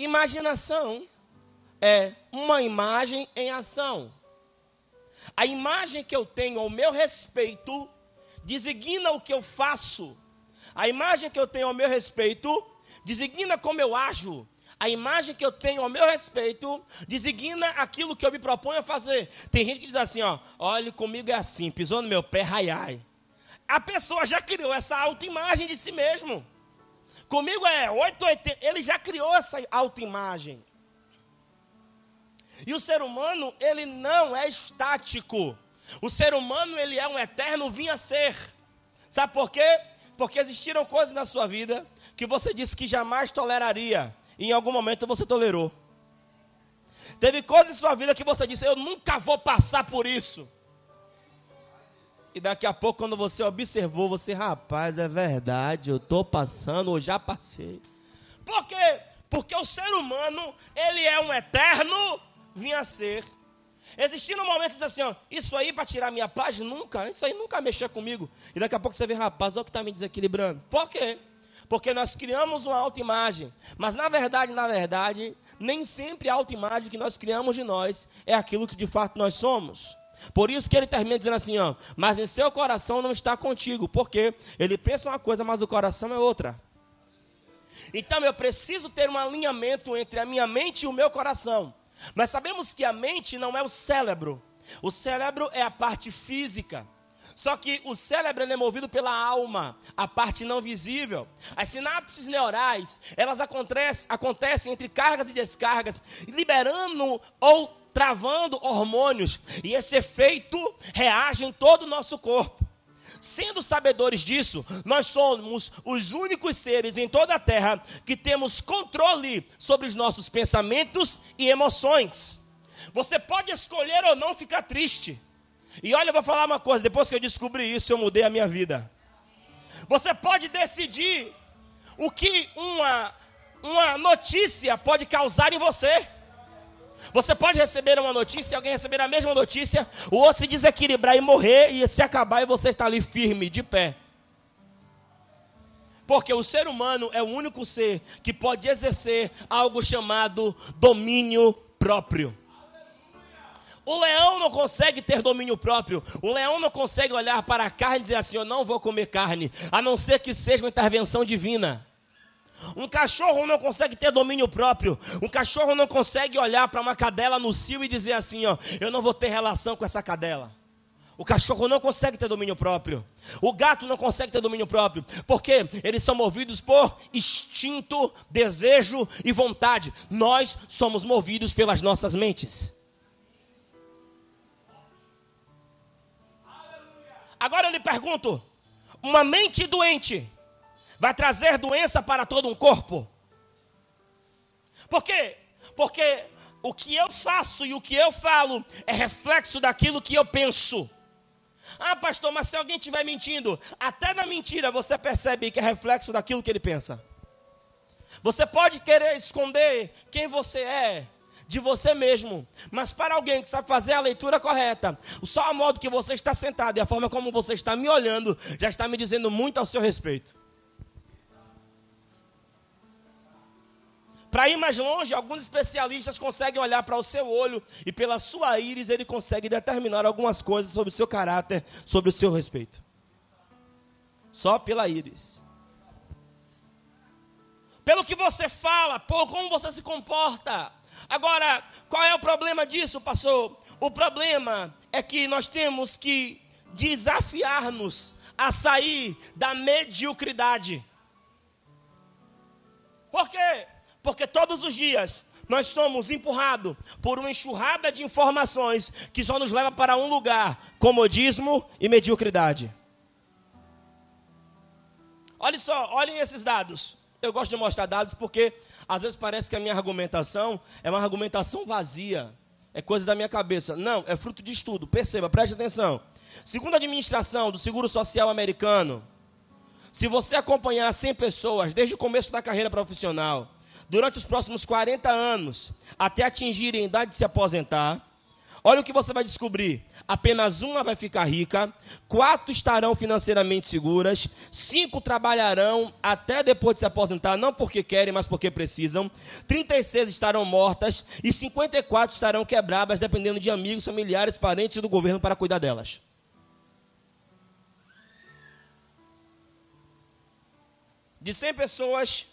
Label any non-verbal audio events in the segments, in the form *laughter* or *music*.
Imaginação é uma imagem em ação. A imagem que eu tenho ao meu respeito designa o que eu faço. A imagem que eu tenho ao meu respeito designa como eu ajo. A imagem que eu tenho ao meu respeito designa aquilo que eu me proponho a fazer. Tem gente que diz assim, ó, olha, comigo é assim, pisou no meu pé, ai ai. A pessoa já criou essa autoimagem de si mesmo. Comigo é 880, ele já criou essa autoimagem. E o ser humano, ele não é estático. O ser humano, ele é um eterno vinha ser. Sabe por quê? Porque existiram coisas na sua vida que você disse que jamais toleraria. E em algum momento você tolerou. Teve coisas em sua vida que você disse, eu nunca vou passar por isso. E daqui a pouco, quando você observou, você, rapaz, é verdade, eu estou passando, ou já passei. Por quê? Porque o ser humano, ele é um eterno vinha ser. Existindo momentos assim, ó, isso aí para tirar minha paz, nunca, isso aí nunca mexeu comigo. E daqui a pouco você vê, rapaz, olha o que está me desequilibrando. Por quê? Porque nós criamos uma autoimagem. Mas na verdade, na verdade, nem sempre a autoimagem que nós criamos de nós é aquilo que de fato nós somos. Por isso que ele termina dizendo assim, ó, mas em seu coração não está contigo, porque ele pensa uma coisa, mas o coração é outra. Então eu preciso ter um alinhamento entre a minha mente e o meu coração. Nós sabemos que a mente não é o cérebro. O cérebro é a parte física. Só que o cérebro é movido pela alma, a parte não visível. As sinapses neurais, elas acontecem, acontecem entre cargas e descargas, liberando ou travando hormônios. E esse efeito reage em todo o nosso corpo. Sendo sabedores disso, nós somos os únicos seres em toda a terra que temos controle sobre os nossos pensamentos e emoções. Você pode escolher ou não ficar triste. E olha, eu vou falar uma coisa: depois que eu descobri isso, eu mudei a minha vida. Você pode decidir o que uma, uma notícia pode causar em você. Você pode receber uma notícia, alguém receber a mesma notícia, o outro se desequilibrar e morrer, e se acabar e você está ali firme, de pé. Porque o ser humano é o único ser que pode exercer algo chamado domínio próprio. O leão não consegue ter domínio próprio. O leão não consegue olhar para a carne e dizer assim: Eu não vou comer carne, a não ser que seja uma intervenção divina. Um cachorro não consegue ter domínio próprio. Um cachorro não consegue olhar para uma cadela no cio e dizer assim: ó, eu não vou ter relação com essa cadela. O cachorro não consegue ter domínio próprio. O gato não consegue ter domínio próprio. Porque eles são movidos por instinto, desejo e vontade. Nós somos movidos pelas nossas mentes. Agora eu lhe pergunto: uma mente doente vai trazer doença para todo um corpo. Por quê? Porque o que eu faço e o que eu falo é reflexo daquilo que eu penso. Ah, pastor, mas se alguém estiver mentindo, até na mentira você percebe que é reflexo daquilo que ele pensa. Você pode querer esconder quem você é de você mesmo, mas para alguém que sabe fazer a leitura correta, só o modo que você está sentado e a forma como você está me olhando já está me dizendo muito ao seu respeito. Para ir mais longe, alguns especialistas conseguem olhar para o seu olho e pela sua íris ele consegue determinar algumas coisas sobre o seu caráter, sobre o seu respeito. Só pela íris. Pelo que você fala, por como você se comporta. Agora, qual é o problema disso, pastor? O problema é que nós temos que desafiar-nos a sair da mediocridade. Por quê? Porque todos os dias nós somos empurrados por uma enxurrada de informações que só nos leva para um lugar: comodismo e mediocridade. Olha só, olhem esses dados. Eu gosto de mostrar dados porque às vezes parece que a minha argumentação é uma argumentação vazia, é coisa da minha cabeça. Não, é fruto de estudo. Perceba, preste atenção. Segundo a administração do Seguro Social americano, se você acompanhar 100 pessoas desde o começo da carreira profissional, durante os próximos 40 anos, até atingirem a idade de se aposentar, olha o que você vai descobrir. apenas uma vai ficar rica, quatro estarão financeiramente seguras, cinco trabalharão até depois de se aposentar, não porque querem, mas porque precisam, 36 estarão mortas e 54 estarão quebradas, dependendo de amigos, familiares, parentes do governo para cuidar delas. De 100 pessoas,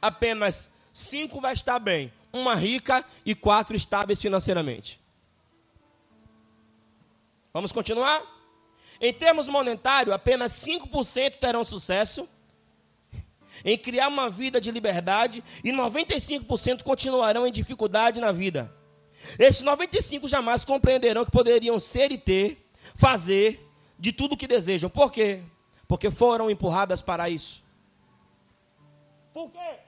apenas cinco vai estar bem, uma rica e quatro estáveis financeiramente. Vamos continuar? Em termos monetários, apenas 5% terão sucesso em criar uma vida de liberdade e 95% continuarão em dificuldade na vida. Esses 95 jamais compreenderão que poderiam ser e ter, fazer de tudo o que desejam. Por quê? Porque foram empurradas para isso. Por quê?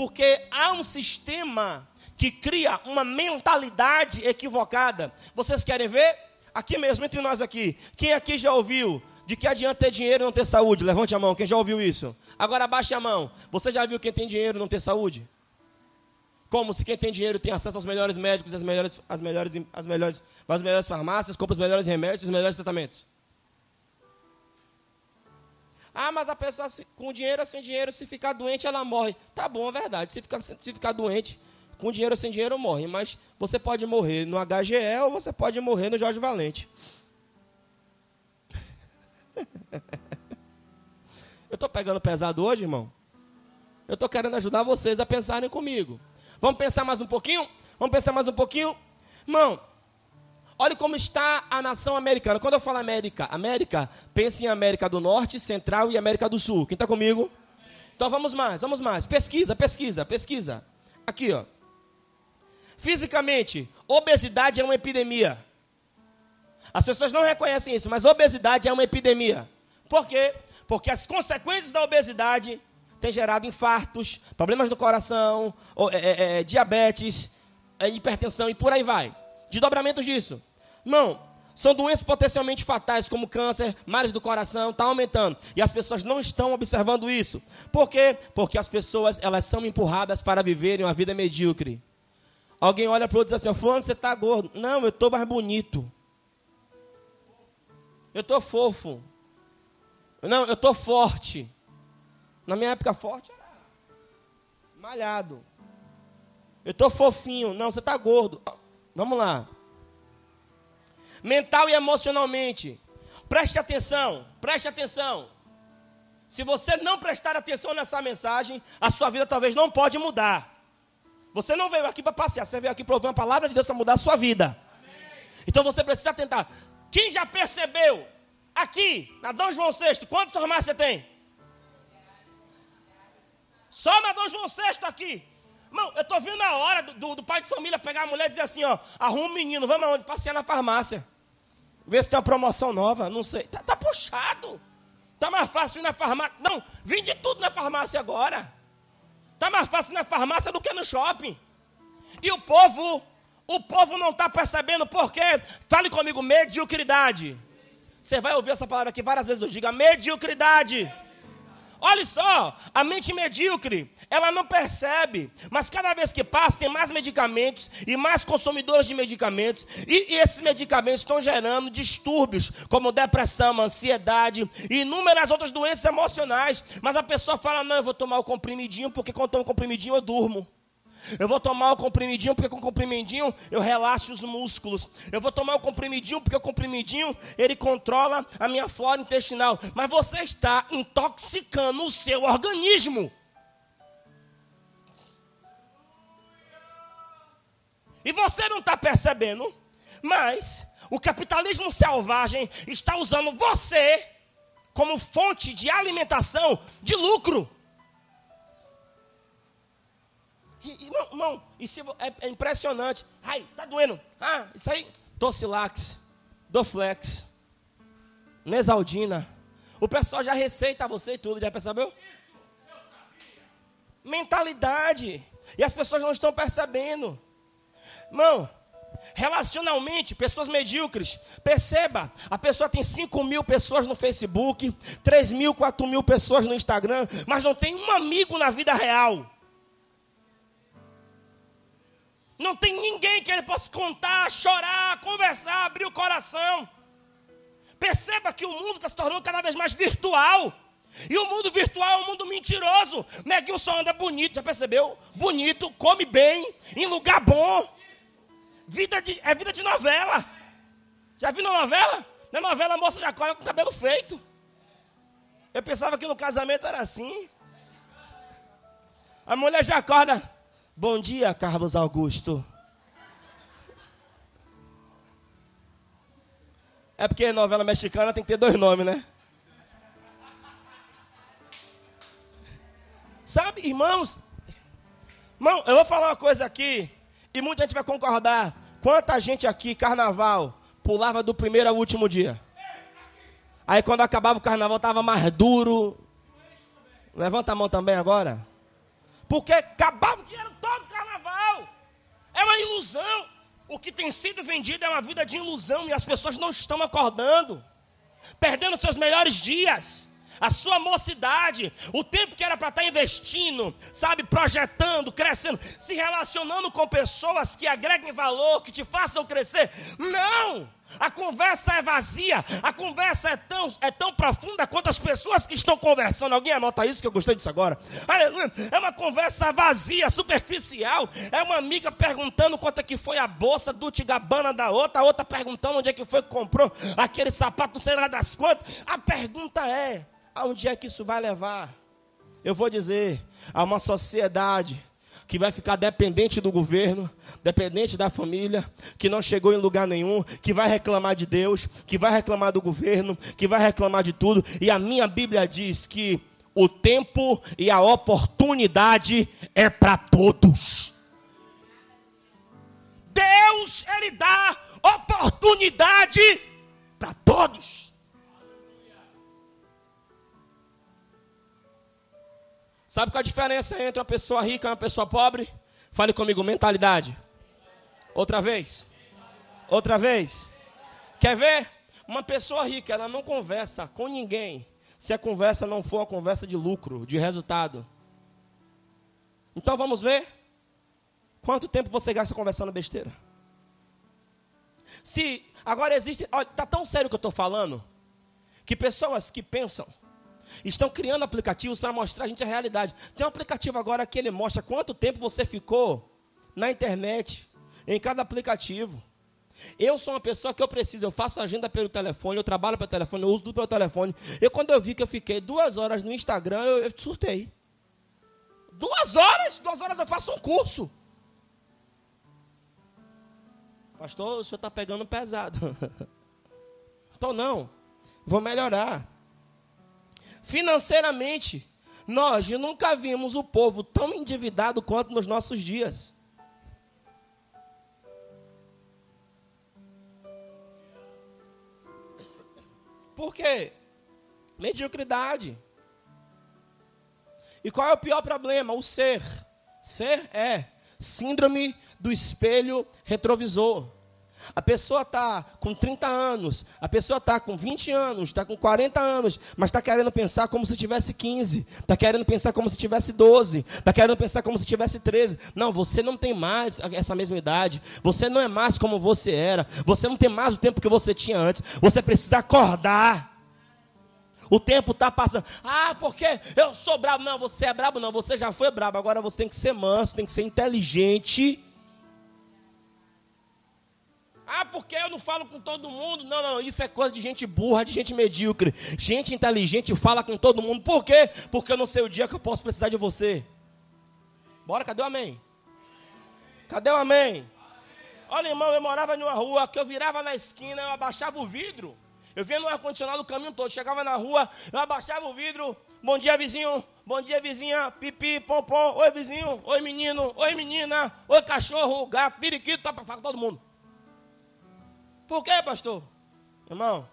Porque há um sistema que cria uma mentalidade equivocada. Vocês querem ver? Aqui mesmo, entre nós aqui. Quem aqui já ouviu de que adianta ter dinheiro e não ter saúde? Levante a mão, quem já ouviu isso? Agora abaixe a mão. Você já viu quem tem dinheiro e não ter saúde? Como se quem tem dinheiro tem acesso aos melhores médicos, às melhores, às melhores, às melhores, às melhores farmácias, compra os melhores remédios, os melhores tratamentos. Ah, mas a pessoa com dinheiro ou sem dinheiro, se ficar doente, ela morre. Tá bom, é verdade. Se ficar, se ficar doente, com dinheiro ou sem dinheiro morre, mas você pode morrer no HGE ou você pode morrer no Jorge Valente. *laughs* Eu estou pegando pesado hoje, irmão? Eu estou querendo ajudar vocês a pensarem comigo. Vamos pensar mais um pouquinho? Vamos pensar mais um pouquinho? Irmão, olhe como está a nação americana. Quando eu falo América, América, pense em América do Norte, Central e América do Sul. Quem está comigo? Então vamos mais, vamos mais. Pesquisa, pesquisa, pesquisa. Aqui, ó. Fisicamente, obesidade é uma epidemia. As pessoas não reconhecem isso, mas obesidade é uma epidemia. Por quê? Porque as consequências da obesidade têm gerado infartos, problemas do coração, é, é, é, diabetes, hipertensão e por aí vai. Desdobramentos disso. Não, são doenças potencialmente fatais, como câncer, males do coração, está aumentando. E as pessoas não estão observando isso. Por quê? Porque as pessoas elas são empurradas para viverem uma vida medíocre. Alguém olha para o outro e diz assim: Fulano, você está gordo. Não, eu estou mais bonito. Eu estou fofo. Não, eu estou forte. Na minha época, forte era malhado. Eu estou fofinho. Não, você está gordo. Vamos lá. Mental e emocionalmente. Preste atenção, preste atenção. Se você não prestar atenção nessa mensagem, a sua vida talvez não pode mudar. Você não veio aqui para passear, você veio aqui para ouvir uma palavra de Deus para mudar a sua vida. Então você precisa tentar. Quem já percebeu aqui, na Dom João VI, quantos farmácias você tem? Só na Dom João VI aqui. Irmão, eu estou vindo a hora do, do, do, pai de família pegar a mulher e dizer assim, ó, arruma um menino, vamos aonde? Passear na farmácia. Ver se tem uma promoção nova, não sei. Tá, tá puxado. Tá mais fácil ir na farmácia. Não, vende tudo na farmácia agora. Está mais fácil na farmácia do que no shopping. E o povo, o povo não está percebendo por quê. Fale comigo, mediocridade. Você vai ouvir essa palavra aqui várias vezes, eu digo, mediocridade. Olha só, a mente medíocre, ela não percebe, mas cada vez que passa tem mais medicamentos e mais consumidores de medicamentos, e, e esses medicamentos estão gerando distúrbios, como depressão, ansiedade e inúmeras outras doenças emocionais. Mas a pessoa fala: não, eu vou tomar o comprimidinho, porque quando eu tomo o comprimidinho eu durmo. Eu vou tomar o comprimidinho porque com o comprimidinho eu relaxo os músculos. Eu vou tomar o comprimidinho porque o comprimidinho ele controla a minha flora intestinal. Mas você está intoxicando o seu organismo. E você não está percebendo, mas o capitalismo selvagem está usando você como fonte de alimentação de lucro. Irmão, irmão isso é, é, impressionante. Ai, tá doendo. Ah, isso aí. Tocilax, Doflex, Mesaldina. O pessoal já receita você e tudo, já percebeu? Isso, eu sabia. Mentalidade. E as pessoas não estão percebendo. Irmão, relacionalmente, pessoas medíocres. Perceba, a pessoa tem 5 mil pessoas no Facebook, 3 mil, 4 mil pessoas no Instagram, mas não tem um amigo na vida real. Não tem ninguém que ele possa contar, chorar, conversar, abrir o coração. Perceba que o mundo está se tornando cada vez mais virtual. E o mundo virtual é um mundo mentiroso. Neguinho só anda bonito, já percebeu? Bonito, come bem, em lugar bom. Vida de, é vida de novela. Já viu na novela? Na novela a moça já corre com o cabelo feito. Eu pensava que no casamento era assim. A mulher já acorda. Bom dia, Carlos Augusto. É porque novela mexicana tem que ter dois nomes, né? Sabe, irmãos? Irmão, eu vou falar uma coisa aqui, e muita gente vai concordar. Quanta gente aqui, carnaval, pulava do primeiro ao último dia? Aí quando acabava o carnaval, estava mais duro. Levanta a mão também agora. Porque acabava o dinheiro. É uma ilusão. O que tem sido vendido é uma vida de ilusão e as pessoas não estão acordando, perdendo seus melhores dias a sua mocidade, o tempo que era para estar tá investindo, sabe, projetando, crescendo, se relacionando com pessoas que agreguem valor, que te façam crescer. Não! A conversa é vazia, a conversa é tão, é tão profunda quanto as pessoas que estão conversando. Alguém anota isso que eu gostei disso agora. Aleluia. É uma conversa vazia, superficial. É uma amiga perguntando quanto é que foi a bolsa do Tigabana da outra, a outra perguntando onde é que foi que comprou aquele sapato, não sei lá das quantas. A pergunta é: Aonde é que isso vai levar? Eu vou dizer, a uma sociedade que vai ficar dependente do governo, dependente da família, que não chegou em lugar nenhum, que vai reclamar de Deus, que vai reclamar do governo, que vai reclamar de tudo. E a minha Bíblia diz que o tempo e a oportunidade é para todos. Deus, Ele dá oportunidade para todos. Sabe qual a diferença entre uma pessoa rica e uma pessoa pobre? Fale comigo, mentalidade. Outra vez. Outra vez. Quer ver? Uma pessoa rica, ela não conversa com ninguém se a conversa não for uma conversa de lucro, de resultado. Então vamos ver quanto tempo você gasta conversando besteira. Se agora existe, olha, tá tão sério que eu estou falando, que pessoas que pensam Estão criando aplicativos para mostrar a gente a realidade. Tem um aplicativo agora que ele mostra quanto tempo você ficou na internet, em cada aplicativo. Eu sou uma pessoa que eu preciso, eu faço agenda pelo telefone, eu trabalho pelo telefone, eu uso tudo pelo telefone. Eu, quando eu vi que eu fiquei duas horas no Instagram, eu, eu surtei. Duas horas? Duas horas eu faço um curso. Pastor, o senhor está pegando pesado. *laughs* então não, vou melhorar. Financeiramente, nós nunca vimos o povo tão endividado quanto nos nossos dias. Por quê? Mediocridade. E qual é o pior problema? O ser. Ser é síndrome do espelho retrovisor. A pessoa está com 30 anos, a pessoa está com 20 anos, está com 40 anos, mas está querendo pensar como se tivesse 15, está querendo pensar como se tivesse 12, está querendo pensar como se tivesse 13. Não, você não tem mais essa mesma idade, você não é mais como você era, você não tem mais o tempo que você tinha antes, você precisa acordar. O tempo está passando. Ah, porque eu sou brabo. Não, você é brabo, não. Você já foi brabo. Agora você tem que ser manso, tem que ser inteligente ah, porque eu não falo com todo mundo. Não, não, isso é coisa de gente burra, de gente medíocre. Gente inteligente fala com todo mundo. Por quê? Porque eu não sei o dia que eu posso precisar de você. Bora, cadê o amém? Cadê o amém? Olha, irmão, eu morava em uma rua que eu virava na esquina, eu abaixava o vidro. Eu vinha no ar-condicionado o caminho todo. Chegava na rua, eu abaixava o vidro. Bom dia, vizinho. Bom dia, vizinha. Pipi, pompom. Oi, vizinho. Oi, menino. Oi, menina. Oi, cachorro, gato, periquito. Tá com todo mundo. Por quê, pastor? Irmão,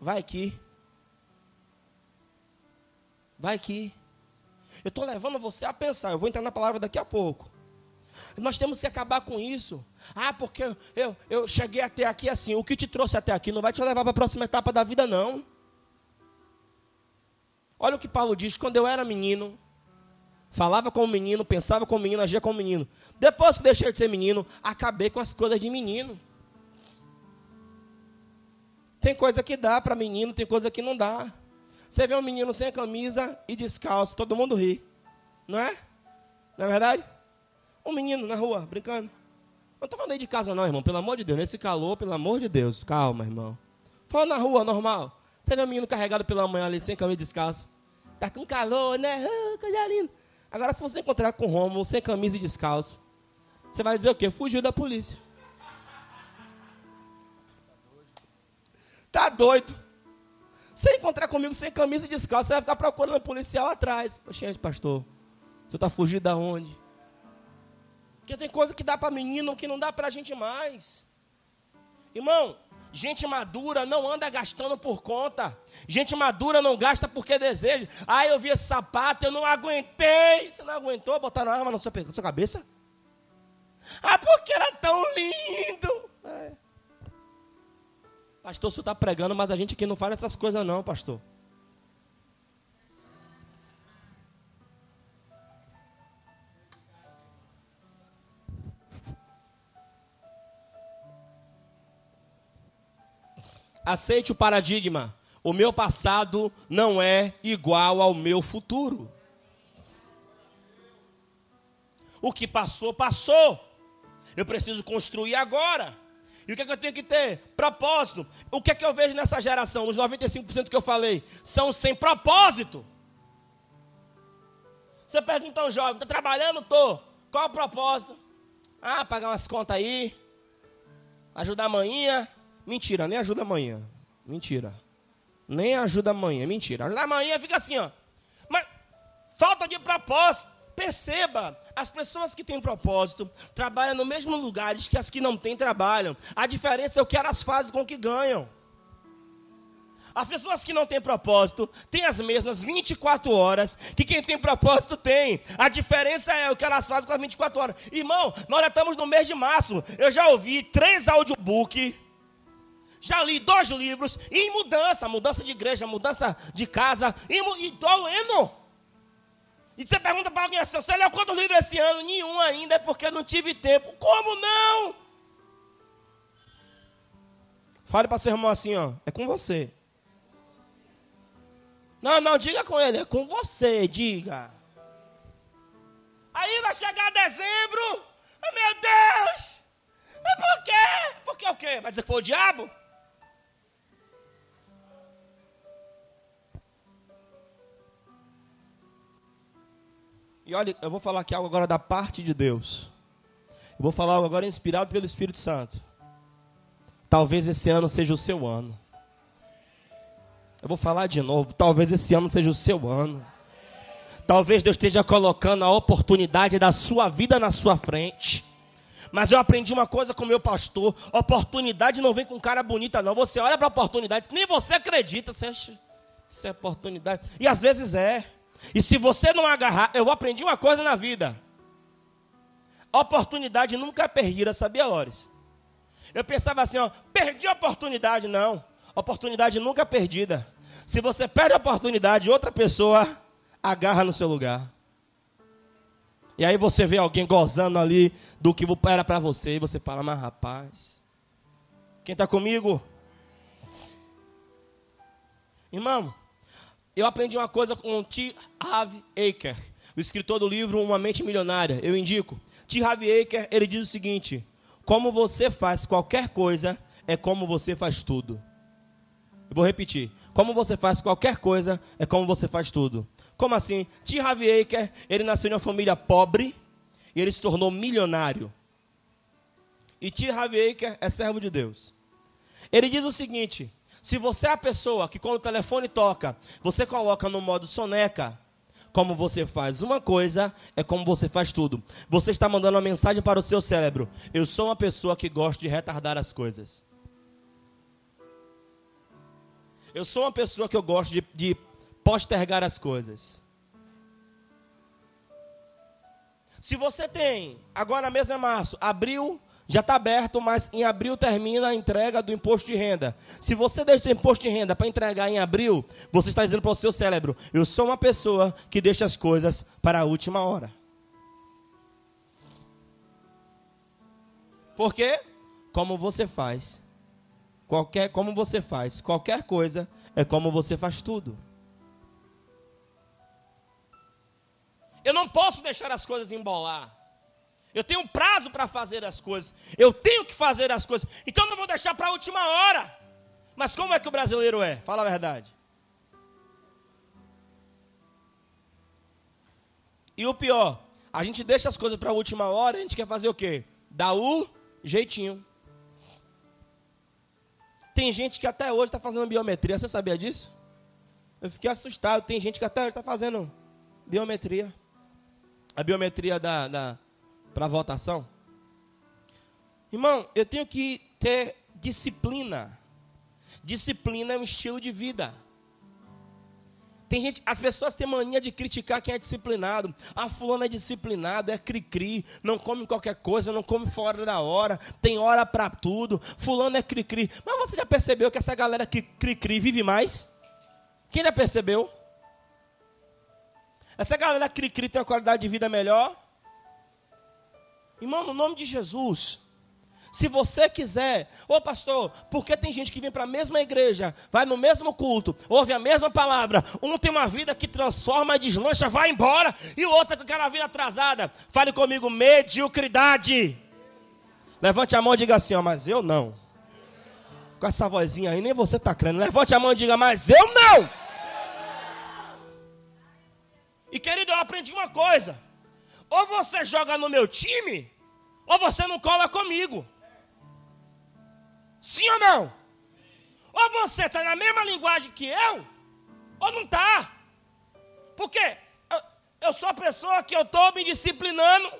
vai aqui. Vai aqui. Eu estou levando você a pensar. Eu vou entrar na palavra daqui a pouco. Nós temos que acabar com isso. Ah, porque eu, eu cheguei até aqui assim. O que te trouxe até aqui não vai te levar para a próxima etapa da vida, não. Olha o que Paulo diz: quando eu era menino, Falava com o menino, pensava com o menino, agia com o menino. Depois que deixei de ser menino, acabei com as coisas de menino. Tem coisa que dá para menino, tem coisa que não dá. Você vê um menino sem camisa e descalço, todo mundo ri. Não é? Não é verdade? Um menino na rua, brincando. Não estou falando aí de casa, não, irmão. Pelo amor de Deus. Nesse calor, pelo amor de Deus. Calma, irmão. Fala na rua, normal. Você vê um menino carregado pela manhã ali, sem camisa e descalço. Tá com calor, né? Ah, coisa linda. Agora, se você encontrar com o Romulo sem camisa e descalço, você vai dizer o quê? Fugiu da polícia. Tá doido. Se encontrar comigo sem camisa e descalço, você vai ficar procurando um policial atrás. Gente, pastor, você está fugindo da onde? Porque tem coisa que dá para menino que não dá para a gente mais. Irmão, gente madura não anda gastando por conta. Gente madura não gasta porque deseja. Ah, eu vi esse sapato, eu não aguentei. Você não aguentou? Botaram arma na sua, sua cabeça? Ah, porque era tão lindo. É. Pastor, você está pregando, mas a gente aqui não faz essas coisas não, pastor. Aceite o paradigma. O meu passado não é igual ao meu futuro. O que passou, passou. Eu preciso construir agora. E o que, é que eu tenho que ter? Propósito. O que é que eu vejo nessa geração? Os 95% que eu falei são sem propósito. Você pergunta ao jovem: está trabalhando? Estou. Qual é o propósito? Ah, pagar umas contas aí. Ajudar a manhã. Mentira, nem ajuda amanhã. Mentira. Nem ajuda amanhã. Mentira. Ajuda amanhã fica assim, ó. Mas falta de propósito. Perceba, as pessoas que têm propósito trabalham no mesmo lugares que as que não têm trabalham. A diferença é o que elas fazem com o que ganham. As pessoas que não têm propósito têm as mesmas 24 horas que quem tem propósito tem. A diferença é o que elas fazem com as 24 horas. Irmão, nós já estamos no mês de março. Eu já ouvi três audiobooks já li dois livros em mudança, mudança de igreja, mudança de casa, e estou lendo. E você pergunta para alguém assim, você leu quantos livros esse ano? Nenhum ainda, é porque não tive tempo. Como não? Fale para seu irmão assim, ó, é com você. Não, não, diga com ele, é com você, diga. Aí vai chegar dezembro, oh, meu Deus, mas por quê? Porque o quê? Vai dizer que foi o diabo? E olha, eu vou falar aqui algo agora da parte de Deus. Eu vou falar algo agora inspirado pelo Espírito Santo. Talvez esse ano seja o seu ano. Eu vou falar de novo. Talvez esse ano seja o seu ano. Talvez Deus esteja colocando a oportunidade da sua vida na sua frente. Mas eu aprendi uma coisa com meu pastor: oportunidade não vem com cara bonita, não. Você olha para a oportunidade, nem você acredita. Você acha, isso é oportunidade. E às vezes é. E se você não agarrar, eu aprendi uma coisa na vida. Oportunidade nunca é perdida, sabia, Lores? Eu pensava assim, ó, perdi a oportunidade. Não, oportunidade nunca é perdida. Se você perde a oportunidade, outra pessoa agarra no seu lugar. E aí você vê alguém gozando ali do que era para você, e você fala, mas rapaz, quem está comigo? Irmão, eu aprendi uma coisa com T. Harv Aker, o escritor do livro Uma Mente Milionária. Eu indico. T. Harv Aker, ele diz o seguinte: Como você faz qualquer coisa, é como você faz tudo. Eu vou repetir. Como você faz qualquer coisa, é como você faz tudo. Como assim? T. Harv Aker, ele nasceu em uma família pobre e ele se tornou milionário. E T. Harv Aker é servo de Deus. Ele diz o seguinte: se você é a pessoa que quando o telefone toca, você coloca no modo soneca, como você faz uma coisa, é como você faz tudo. Você está mandando uma mensagem para o seu cérebro. Eu sou uma pessoa que gosta de retardar as coisas. Eu sou uma pessoa que eu gosto de, de postergar as coisas. Se você tem, agora mesmo é março, abril, já está aberto, mas em abril termina a entrega do imposto de renda. Se você deixa o imposto de renda para entregar em abril, você está dizendo para o seu cérebro: eu sou uma pessoa que deixa as coisas para a última hora. Por quê? Como você faz, qualquer como você faz, qualquer coisa é como você faz tudo. Eu não posso deixar as coisas embolar. Eu tenho um prazo para fazer as coisas. Eu tenho que fazer as coisas. Então eu não vou deixar para a última hora. Mas como é que o brasileiro é? Fala a verdade. E o pior, a gente deixa as coisas para a última hora, a gente quer fazer o quê? Dar o jeitinho. Tem gente que até hoje está fazendo biometria, você sabia disso? Eu fiquei assustado. Tem gente que até hoje está fazendo biometria. A biometria da, da para votação. Irmão, eu tenho que ter disciplina. Disciplina é um estilo de vida. Tem gente, as pessoas têm mania de criticar quem é disciplinado. Ah, fulano é disciplinado, é cri-cri, não come qualquer coisa, não come fora da hora, tem hora para tudo. Fulano é cri-cri. Mas você já percebeu que essa galera que cri-cri vive mais? Quem já percebeu? Essa galera cri-cri tem uma qualidade de vida melhor? Irmão, no nome de Jesus, se você quiser, ô pastor, porque tem gente que vem para a mesma igreja, vai no mesmo culto, ouve a mesma palavra, um tem uma vida que transforma, deslancha, vai embora, e o outro com aquela vida atrasada. Fale comigo, mediocridade. Levante a mão e diga assim, ó, mas eu não. Com essa vozinha aí, nem você está crendo. Levante a mão e diga, mas eu não. E querido, eu aprendi uma coisa. Ou você joga no meu time, ou você não cola comigo. Sim ou não? Ou você está na mesma linguagem que eu, ou não está. Porque eu, eu sou a pessoa que eu estou me disciplinando,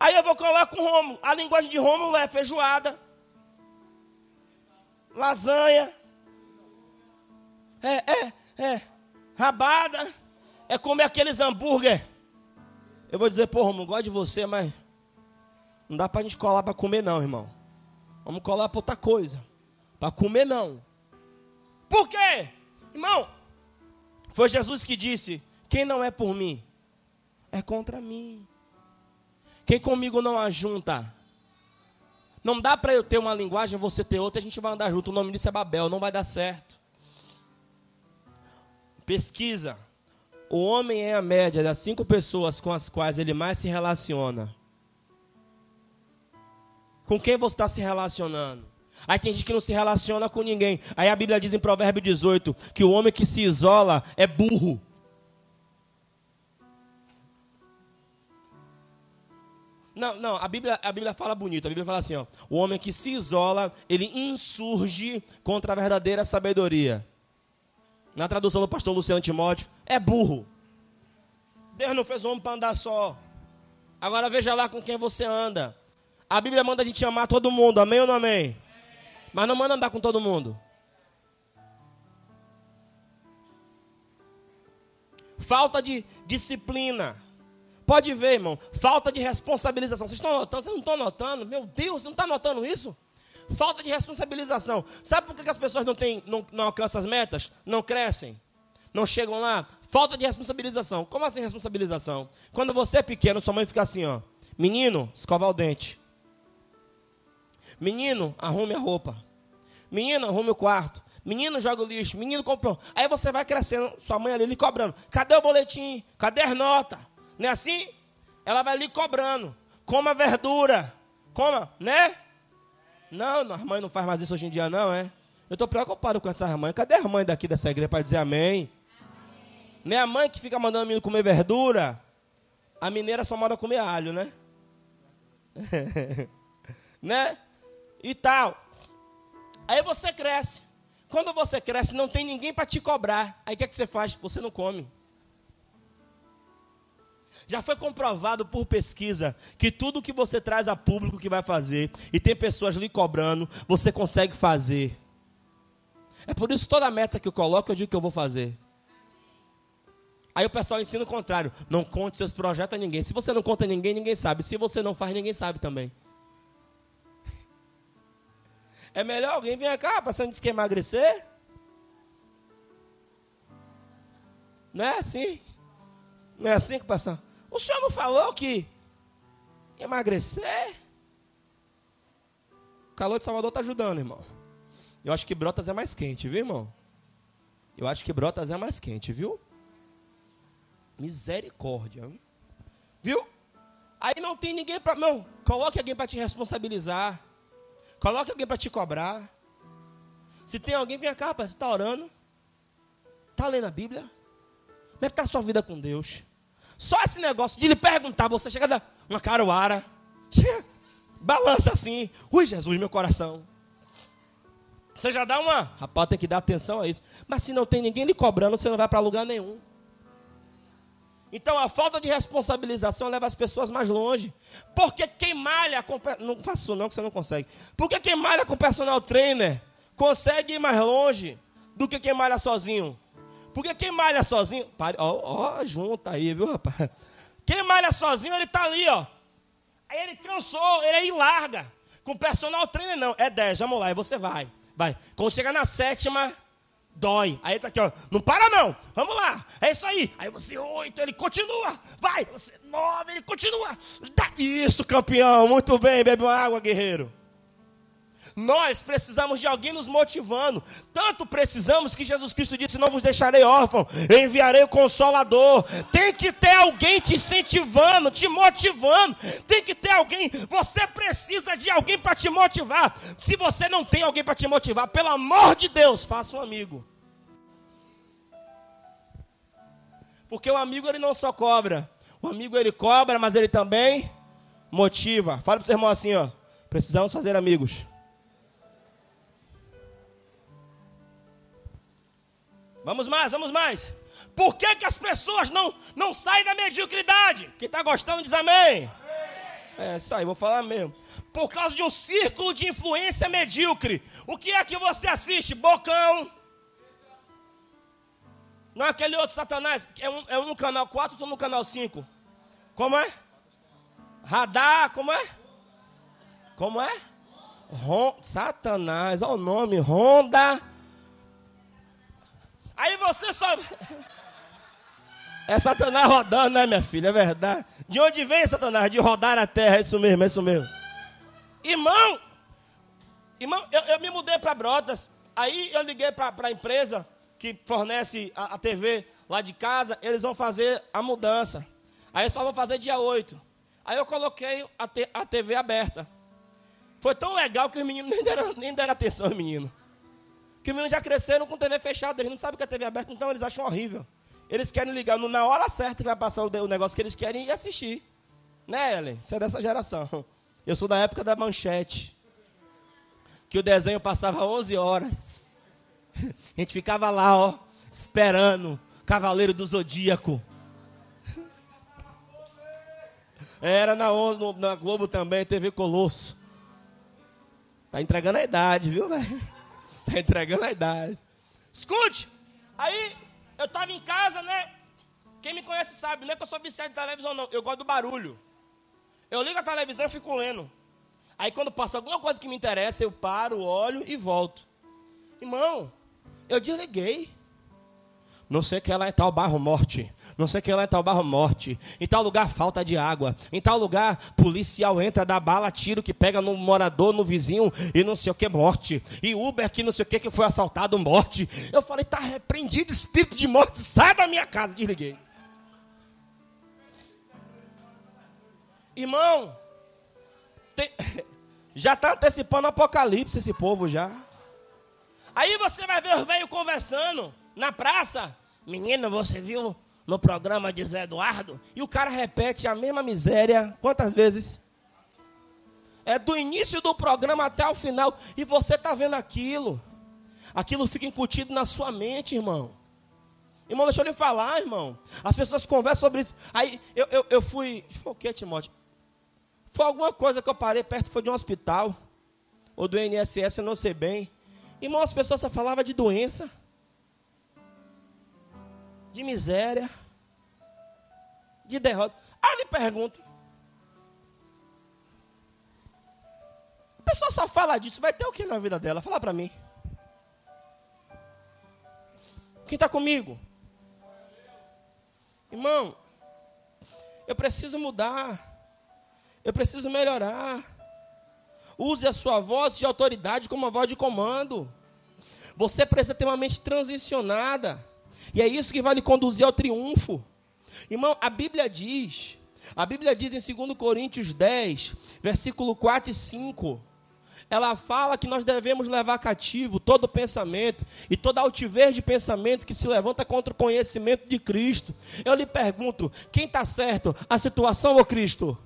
aí eu vou colar com Romo. A linguagem de Romo é feijoada, lasanha, é, é, é, rabada, é comer aqueles hambúrguer eu vou dizer, pô, Romulo, gosto de você, mas não dá para a gente colar para comer, não, irmão. Vamos colar para outra coisa. Para comer, não. Por quê? Irmão, foi Jesus que disse: quem não é por mim, é contra mim. Quem comigo não ajunta. Não dá para eu ter uma linguagem, você ter outra, a gente vai andar junto. O nome disso é Babel, não vai dar certo. Pesquisa o homem é a média das cinco pessoas com as quais ele mais se relaciona. Com quem você está se relacionando? Aí tem gente que não se relaciona com ninguém. Aí a Bíblia diz em Provérbio 18 que o homem que se isola é burro. Não, não, a Bíblia, a Bíblia fala bonito. A Bíblia fala assim: ó, o homem que se isola, ele insurge contra a verdadeira sabedoria na tradução do pastor Luciano Timóteo, é burro. Deus não fez o homem para andar só. Agora veja lá com quem você anda. A Bíblia manda a gente amar todo mundo, amém ou não amém? Mas não manda andar com todo mundo. Falta de disciplina. Pode ver, irmão. Falta de responsabilização. Vocês estão notando? Vocês não estão notando? Meu Deus, você não está notando isso? Falta de responsabilização. Sabe por que as pessoas não, têm, não, não alcançam as metas? Não crescem? Não chegam lá? Falta de responsabilização. Como assim responsabilização? Quando você é pequeno, sua mãe fica assim, ó. Menino, escovar o dente. Menino, arrume a roupa. Menino, arrume o quarto. Menino, joga o lixo. Menino, comprou. Aí você vai crescendo, sua mãe ali lhe cobrando. Cadê o boletim? Cadê as notas? Não é assim? Ela vai lhe cobrando. Coma verdura. Coma, né? Não, a mãe não faz mais isso hoje em dia, não, é? Eu estou preocupado com essas mães. Cadê a mãe daqui dessa igreja para dizer amém? Nem a mãe que fica mandando o menino comer verdura. A mineira só manda comer alho, né? *laughs* né? E tal. Aí você cresce. Quando você cresce, não tem ninguém para te cobrar. Aí o que, é que você faz? Você não come. Já foi comprovado por pesquisa que tudo que você traz a público que vai fazer e tem pessoas lhe cobrando, você consegue fazer. É por isso toda meta que eu coloco, eu digo que eu vou fazer. Aí o pessoal ensina o contrário. Não conte seus projetos a ninguém. Se você não conta a ninguém, ninguém sabe. Se você não faz, ninguém sabe também. *laughs* É melhor alguém vir cá, não disse que emagrecer? Não é assim? Não é assim que passa? O senhor não falou que emagrecer? O calor de Salvador está ajudando, irmão. Eu acho que Brotas é mais quente, viu, irmão? Eu acho que Brotas é mais quente, viu? Misericórdia. Viu? Aí não tem ninguém para. Não, coloque alguém para te responsabilizar. Coloque alguém para te cobrar. Se tem alguém, vem cá, rapaz, você está orando? Está lendo a Bíblia? Como é que está a sua vida com Deus? Só esse negócio de lhe perguntar, você chega da uma caruara, chega, balança assim, ui Jesus, meu coração. Você já dá uma, rapaz, tem que dar atenção a isso. Mas se não tem ninguém lhe cobrando, você não vai para lugar nenhum. Então a falta de responsabilização leva as pessoas mais longe. Porque quem malha com. Não faça isso não, que você não consegue. Porque quem malha com personal trainer consegue ir mais longe do que quem malha sozinho. Porque quem malha sozinho. Pare, ó, ó, junta aí, viu, rapaz? Quem malha sozinho, ele tá ali, ó. Aí ele cansou, ele aí larga. Com personal trainer, não. É 10, vamos lá, e você vai. Vai. Quando chega na sétima, dói. Aí tá aqui, ó. Não para, não. Vamos lá. É isso aí. Aí você, oito, ele continua. Vai. Você, nove, ele continua. Isso, campeão. Muito bem, bebe uma água, guerreiro. Nós precisamos de alguém nos motivando. Tanto precisamos que Jesus Cristo disse: Não vos deixarei órfão, enviarei o consolador. Tem que ter alguém te incentivando, te motivando. Tem que ter alguém. Você precisa de alguém para te motivar. Se você não tem alguém para te motivar, pelo amor de Deus, faça um amigo. Porque o amigo ele não só cobra, o amigo ele cobra, mas ele também motiva. Fala para o seu irmão assim, ó. Precisamos fazer amigos. Vamos mais, vamos mais. Por que, que as pessoas não, não saem da mediocridade? Quem está gostando diz amém. É isso aí, vou falar mesmo. Por causa de um círculo de influência medíocre. O que é que você assiste? Bocão. Não é aquele outro Satanás. É um, é um no canal 4 ou no canal 5? Como é? Radar, como é? Como é? Ron, Satanás, olha o nome, Honda. Aí você só. É Satanás rodando, né, minha filha? É verdade. De onde vem Satanás? De rodar a terra, é isso mesmo, é isso mesmo. Irmão, irmão, eu, eu me mudei para Brotas. Aí eu liguei para a empresa que fornece a, a, TV lá de casa. Eles vão fazer a mudança. Aí eu só vou fazer dia 8. Aí eu coloquei a, te, a TV aberta. Foi tão legal que os meninos nem deram, nem deram atenção, menino que os meninos já cresceram com TV fechada, eles não sabem o que é TV aberta, então eles acham horrível. Eles querem ligar na hora certa que vai passar o negócio que eles querem e assistir. Né, Ellen? Você é dessa geração. *laughs* Eu sou da época da manchete. Que o desenho passava 11 horas. *laughs* A gente ficava lá, ó, esperando. Cavaleiro do Zodíaco. *laughs* Era na, na Globo também, TV Colosso. Tá entregando a idade, viu, velho? Está *laughs* entregando a idade. Escute, aí eu estava em casa, né? Quem me conhece sabe, não é que eu sou viciado de televisão, não. Eu gosto do barulho. Eu ligo a televisão e fico lendo. Aí quando passa alguma coisa que me interessa, eu paro, olho e volto. Irmão, eu desliguei. Não sei que ela é tal barro morte. Não sei que ela é tal barro morte. Em tal lugar falta de água. Em tal lugar policial entra, dá bala, tiro que pega no morador, no vizinho e não sei o que morte. E Uber que não sei o que que foi assaltado morte. Eu falei, tá repreendido espírito de morte, sai da minha casa. Desliguei. Irmão, tem... *laughs* já está antecipando o apocalipse esse povo já. Aí você vai ver os velhos conversando na praça. Menino, você viu no programa de Zé Eduardo? E o cara repete a mesma miséria quantas vezes? É do início do programa até o final. E você está vendo aquilo. Aquilo fica incutido na sua mente, irmão. Irmão, deixa eu lhe falar, irmão. As pessoas conversam sobre isso. Aí eu, eu, eu fui. Foi o que, Timóteo? Foi alguma coisa que eu parei perto, foi de um hospital. Ou do INSS, eu não sei bem. Irmão, as pessoas só falavam de doença de miséria, de derrota. Aí eu lhe pergunto: pessoa só fala disso, vai ter o que na vida dela? Fala para mim. Quem está comigo? Irmão, eu preciso mudar. Eu preciso melhorar. Use a sua voz de autoridade como uma voz de comando. Você precisa ter uma mente transicionada. E é isso que vai lhe conduzir ao triunfo. Irmão, a Bíblia diz, a Bíblia diz em 2 Coríntios 10, versículo 4 e 5, ela fala que nós devemos levar cativo todo pensamento e toda altivez de pensamento que se levanta contra o conhecimento de Cristo. Eu lhe pergunto, quem está certo? A situação ou Cristo?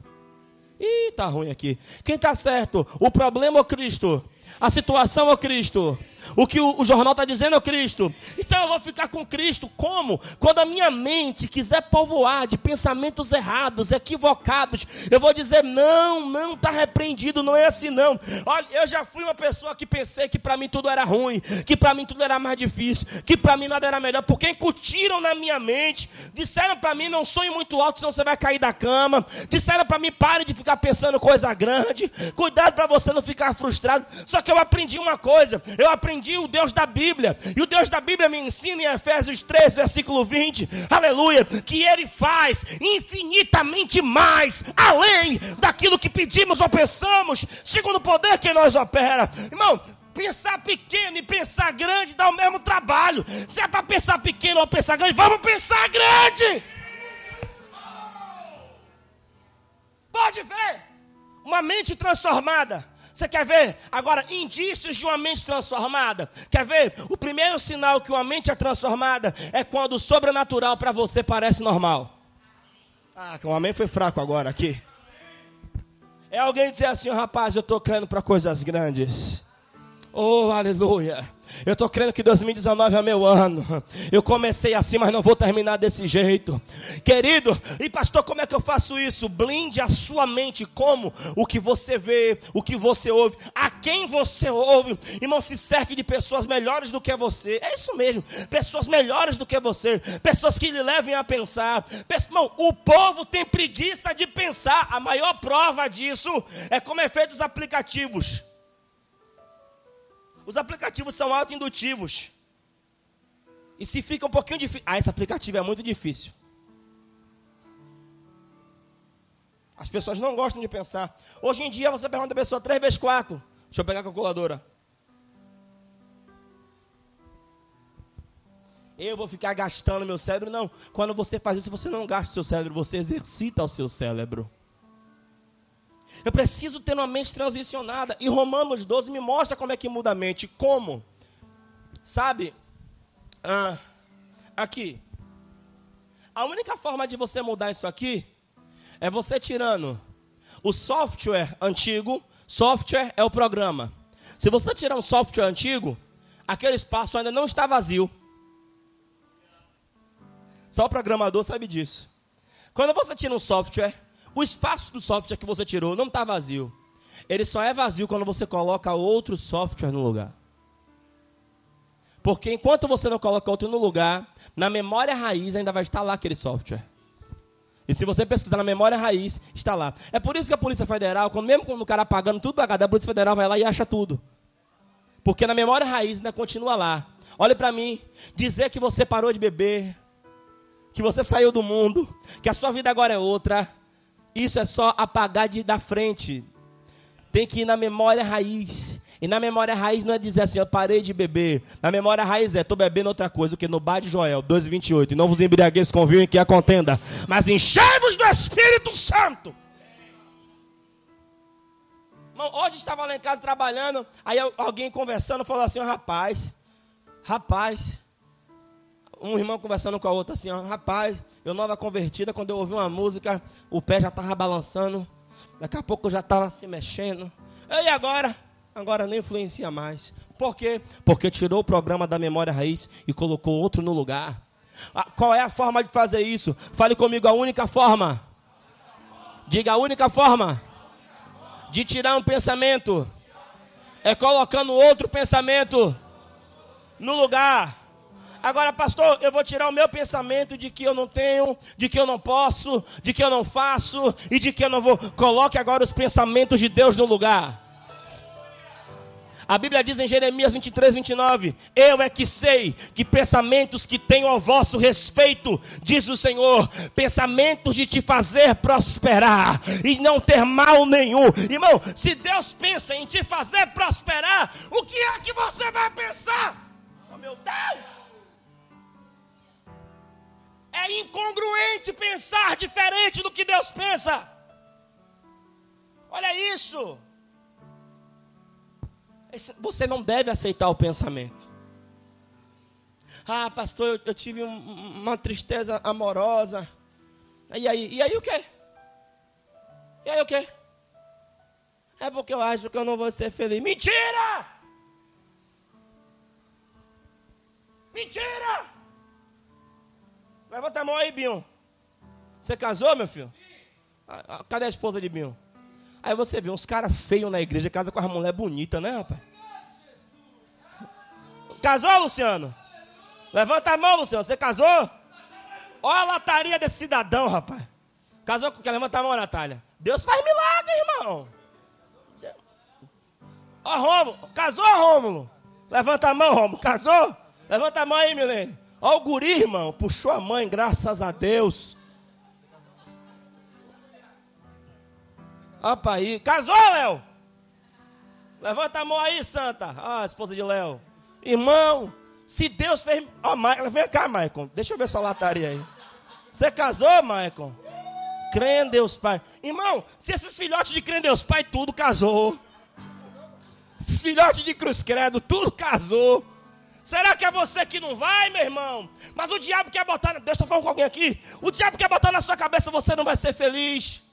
Ih, tá ruim aqui. Quem está certo? O problema ou Cristo? A situação ou Cristo? O que o, o jornal está dizendo é Cristo. Então eu vou ficar com Cristo. Como? Quando a minha mente quiser povoar de pensamentos errados, equivocados, eu vou dizer: não, não está repreendido, não é assim não. Olha, eu já fui uma pessoa que pensei que para mim tudo era ruim, que para mim tudo era mais difícil, que para mim nada era melhor, porque incutiram na minha mente, disseram para mim: não sonhe muito alto, senão você vai cair da cama. Disseram para mim: pare de ficar pensando coisa grande, cuidado para você não ficar frustrado. Só que eu aprendi uma coisa: eu aprendi aprendi o Deus da Bíblia. E o Deus da Bíblia me ensina em Efésios 3, versículo 20, aleluia, que Ele faz infinitamente mais, além daquilo que pedimos ou pensamos, segundo o poder que nós opera. Irmão, pensar pequeno e pensar grande dá o mesmo trabalho. Se é para pensar pequeno ou pensar grande, vamos pensar grande. Pode ver, uma mente transformada você quer ver agora indícios de uma mente transformada? Quer ver? O primeiro sinal que uma mente é transformada é quando o sobrenatural para você parece normal. Ah, o amém foi fraco agora aqui. É alguém dizer assim, rapaz, eu estou crendo para coisas grandes. Oh, aleluia. Eu estou crendo que 2019 é meu ano. Eu comecei assim, mas não vou terminar desse jeito. Querido, e pastor, como é que eu faço isso? Blinde a sua mente como o que você vê, o que você ouve, a quem você ouve. Irmão, se cerque de pessoas melhores do que você. É isso mesmo, pessoas melhores do que você, pessoas que lhe levem a pensar. Irmão, o povo tem preguiça de pensar. A maior prova disso é como é feito os aplicativos. Os aplicativos são autoindutivos. E se fica um pouquinho difícil. Ah, esse aplicativo é muito difícil. As pessoas não gostam de pensar. Hoje em dia você pergunta a pessoa 3 vezes 4. Deixa eu pegar a calculadora. Eu vou ficar gastando meu cérebro. Não. Quando você faz isso, você não gasta o seu cérebro, você exercita o seu cérebro. Eu preciso ter uma mente transicionada. E Romanos 12 me mostra como é que muda a mente. Como? Sabe? Ah, aqui. A única forma de você mudar isso aqui é você tirando o software antigo. Software é o programa. Se você tirar um software antigo, aquele espaço ainda não está vazio. Só o programador sabe disso. Quando você tira um software, o espaço do software que você tirou não está vazio. Ele só é vazio quando você coloca outro software no lugar. Porque enquanto você não coloca outro no lugar, na memória raiz ainda vai estar lá aquele software. E se você pesquisar na memória raiz, está lá. É por isso que a Polícia Federal, quando, mesmo quando o cara apagando tudo do HD, a Polícia Federal vai lá e acha tudo. Porque na memória raiz ainda continua lá. Olhe para mim, dizer que você parou de beber, que você saiu do mundo, que a sua vida agora é outra, isso é só apagar de, da frente. Tem que ir na memória raiz. E na memória raiz não é dizer assim, eu parei de beber. Na memória raiz é, estou bebendo outra coisa. O que? No bar de Joel, 2,28. E não vos embriagueis com vinho em que a contenda. Mas enchei-vos do Espírito Santo. Irmão, hoje estava lá em casa trabalhando. Aí alguém conversando falou assim, rapaz, rapaz um irmão conversando com a outra assim, ó, rapaz, eu nova convertida, quando eu ouvi uma música, o pé já estava balançando, daqui a pouco eu já estava se mexendo. E agora? Agora nem influencia mais. Por quê? Porque tirou o programa da memória raiz e colocou outro no lugar. Qual é a forma de fazer isso? Fale comigo a única forma. Diga a única forma de tirar um pensamento é colocando outro pensamento no lugar. Agora, pastor, eu vou tirar o meu pensamento de que eu não tenho, de que eu não posso, de que eu não faço e de que eu não vou. Coloque agora os pensamentos de Deus no lugar. A Bíblia diz em Jeremias 23, 29: Eu é que sei que pensamentos que tenho ao vosso respeito, diz o Senhor, pensamentos de te fazer prosperar e não ter mal nenhum. Irmão, se Deus pensa em te fazer prosperar, o que é que você vai pensar? Oh meu Deus! É incongruente pensar diferente do que Deus pensa. Olha isso. Você não deve aceitar o pensamento. Ah, pastor, eu, eu tive um, uma tristeza amorosa. E aí, e aí o quê? E aí o quê? É porque eu acho que eu não vou ser feliz. Mentira! Mentira! Levanta a mão aí, Bion. Você casou, meu filho? Ah, cadê a esposa de Bion? Aí você vê uns caras feios na igreja, casa com as mulher bonita, né, rapaz? Casou, Luciano? Levanta a mão, Luciano. Você casou? Olha a lataria desse cidadão, rapaz. Casou com quem? Levanta a mão, Natália. Deus faz milagre, irmão. Ó, Rômulo. Casou, Rômulo? Levanta a mão, Rômulo. Casou? Levanta a mão aí, Milene. Ó, o guri, irmão. Puxou a mãe, graças a Deus. Opa aí. Casou, Léo? Levanta a mão aí, Santa. Ah, esposa de Léo. Irmão, se Deus fez. Ó, oh, vem cá, Michael. Deixa eu ver sua lataria aí. Você casou, Michael? Crê em Deus Pai. Irmão, se esses filhotes de crê em Deus Pai, tudo casou. Esses filhotes de cruz credo, tudo casou. Será que é você que não vai, meu irmão? Mas o diabo quer botar. Deus, estou falando com alguém aqui. O diabo quer botar na sua cabeça, você não vai ser feliz.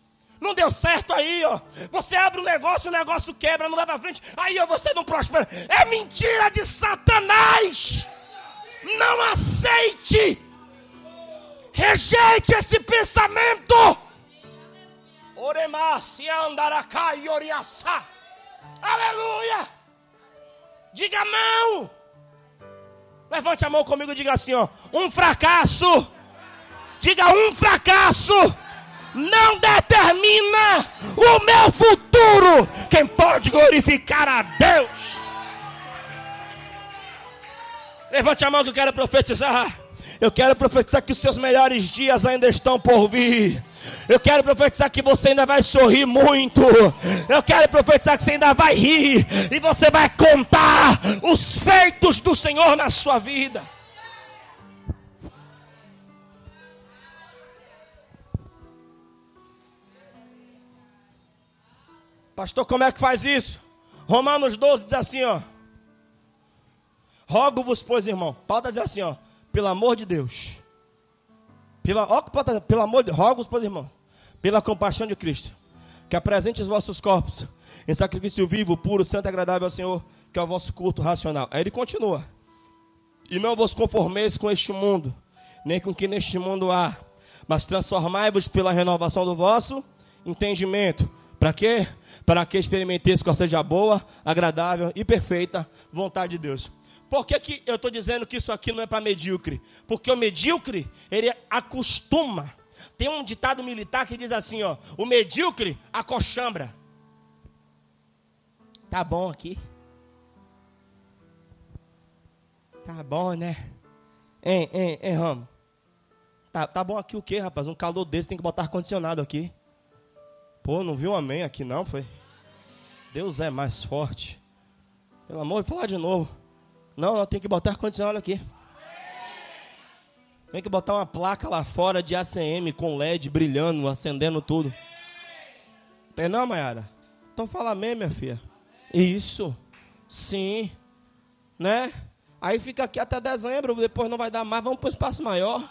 Não deu certo aí, ó. Você abre um negócio, o negócio quebra, não vai para frente. Aí ó, você não prospera. É mentira de Satanás. Não aceite. Rejeite esse pensamento. Oremasi andaracai oriaçá. Aleluia. Diga não. Levante a mão comigo e diga assim, ó. Um fracasso. Diga um fracasso não determina o meu futuro. Quem pode glorificar a Deus? Levante a mão que eu quero profetizar. Eu quero profetizar que os seus melhores dias ainda estão por vir. Eu quero profetizar que você ainda vai sorrir muito. Eu quero profetizar que você ainda vai rir. E você vai contar os feitos do Senhor na sua vida. Pastor, como é que faz isso? Romanos 12 diz assim, ó. Rogo-vos, pois, irmão. Pode dizer assim, ó. Pelo amor de Deus. Pela, ó, pelo amor de rogo-vos, pois, irmão. Pela compaixão de Cristo. Que apresente os vossos corpos em sacrifício vivo, puro, santo e agradável ao Senhor, que é o vosso culto racional. Aí ele continua. E não vos conformeis com este mundo, nem com o que neste mundo há, mas transformai-vos pela renovação do vosso entendimento. Para quê? para que experimenteis qual seja a boa, agradável e perfeita vontade de Deus. Por que, que eu estou dizendo que isso aqui não é para medíocre? Porque o medíocre, ele acostuma. Tem um ditado militar que diz assim, ó, o medíocre acochambra. Tá bom aqui. Tá bom, né? Hein, hein, hein, Ramo? Tá, tá bom aqui o quê, rapaz? Um calor desse tem que botar ar-condicionado aqui. Pô, não viu um amém aqui não, foi? Deus é mais forte. Pelo amor, vou falar de novo. Não, não tem que botar ar-condicionado aqui. Tem que botar uma placa lá fora de ACM com LED brilhando, acendendo tudo. Tem não, Mayara? Então fala amém, minha filha. Isso. Sim. Né? Aí fica aqui até dezembro, depois não vai dar mais, vamos para o espaço maior.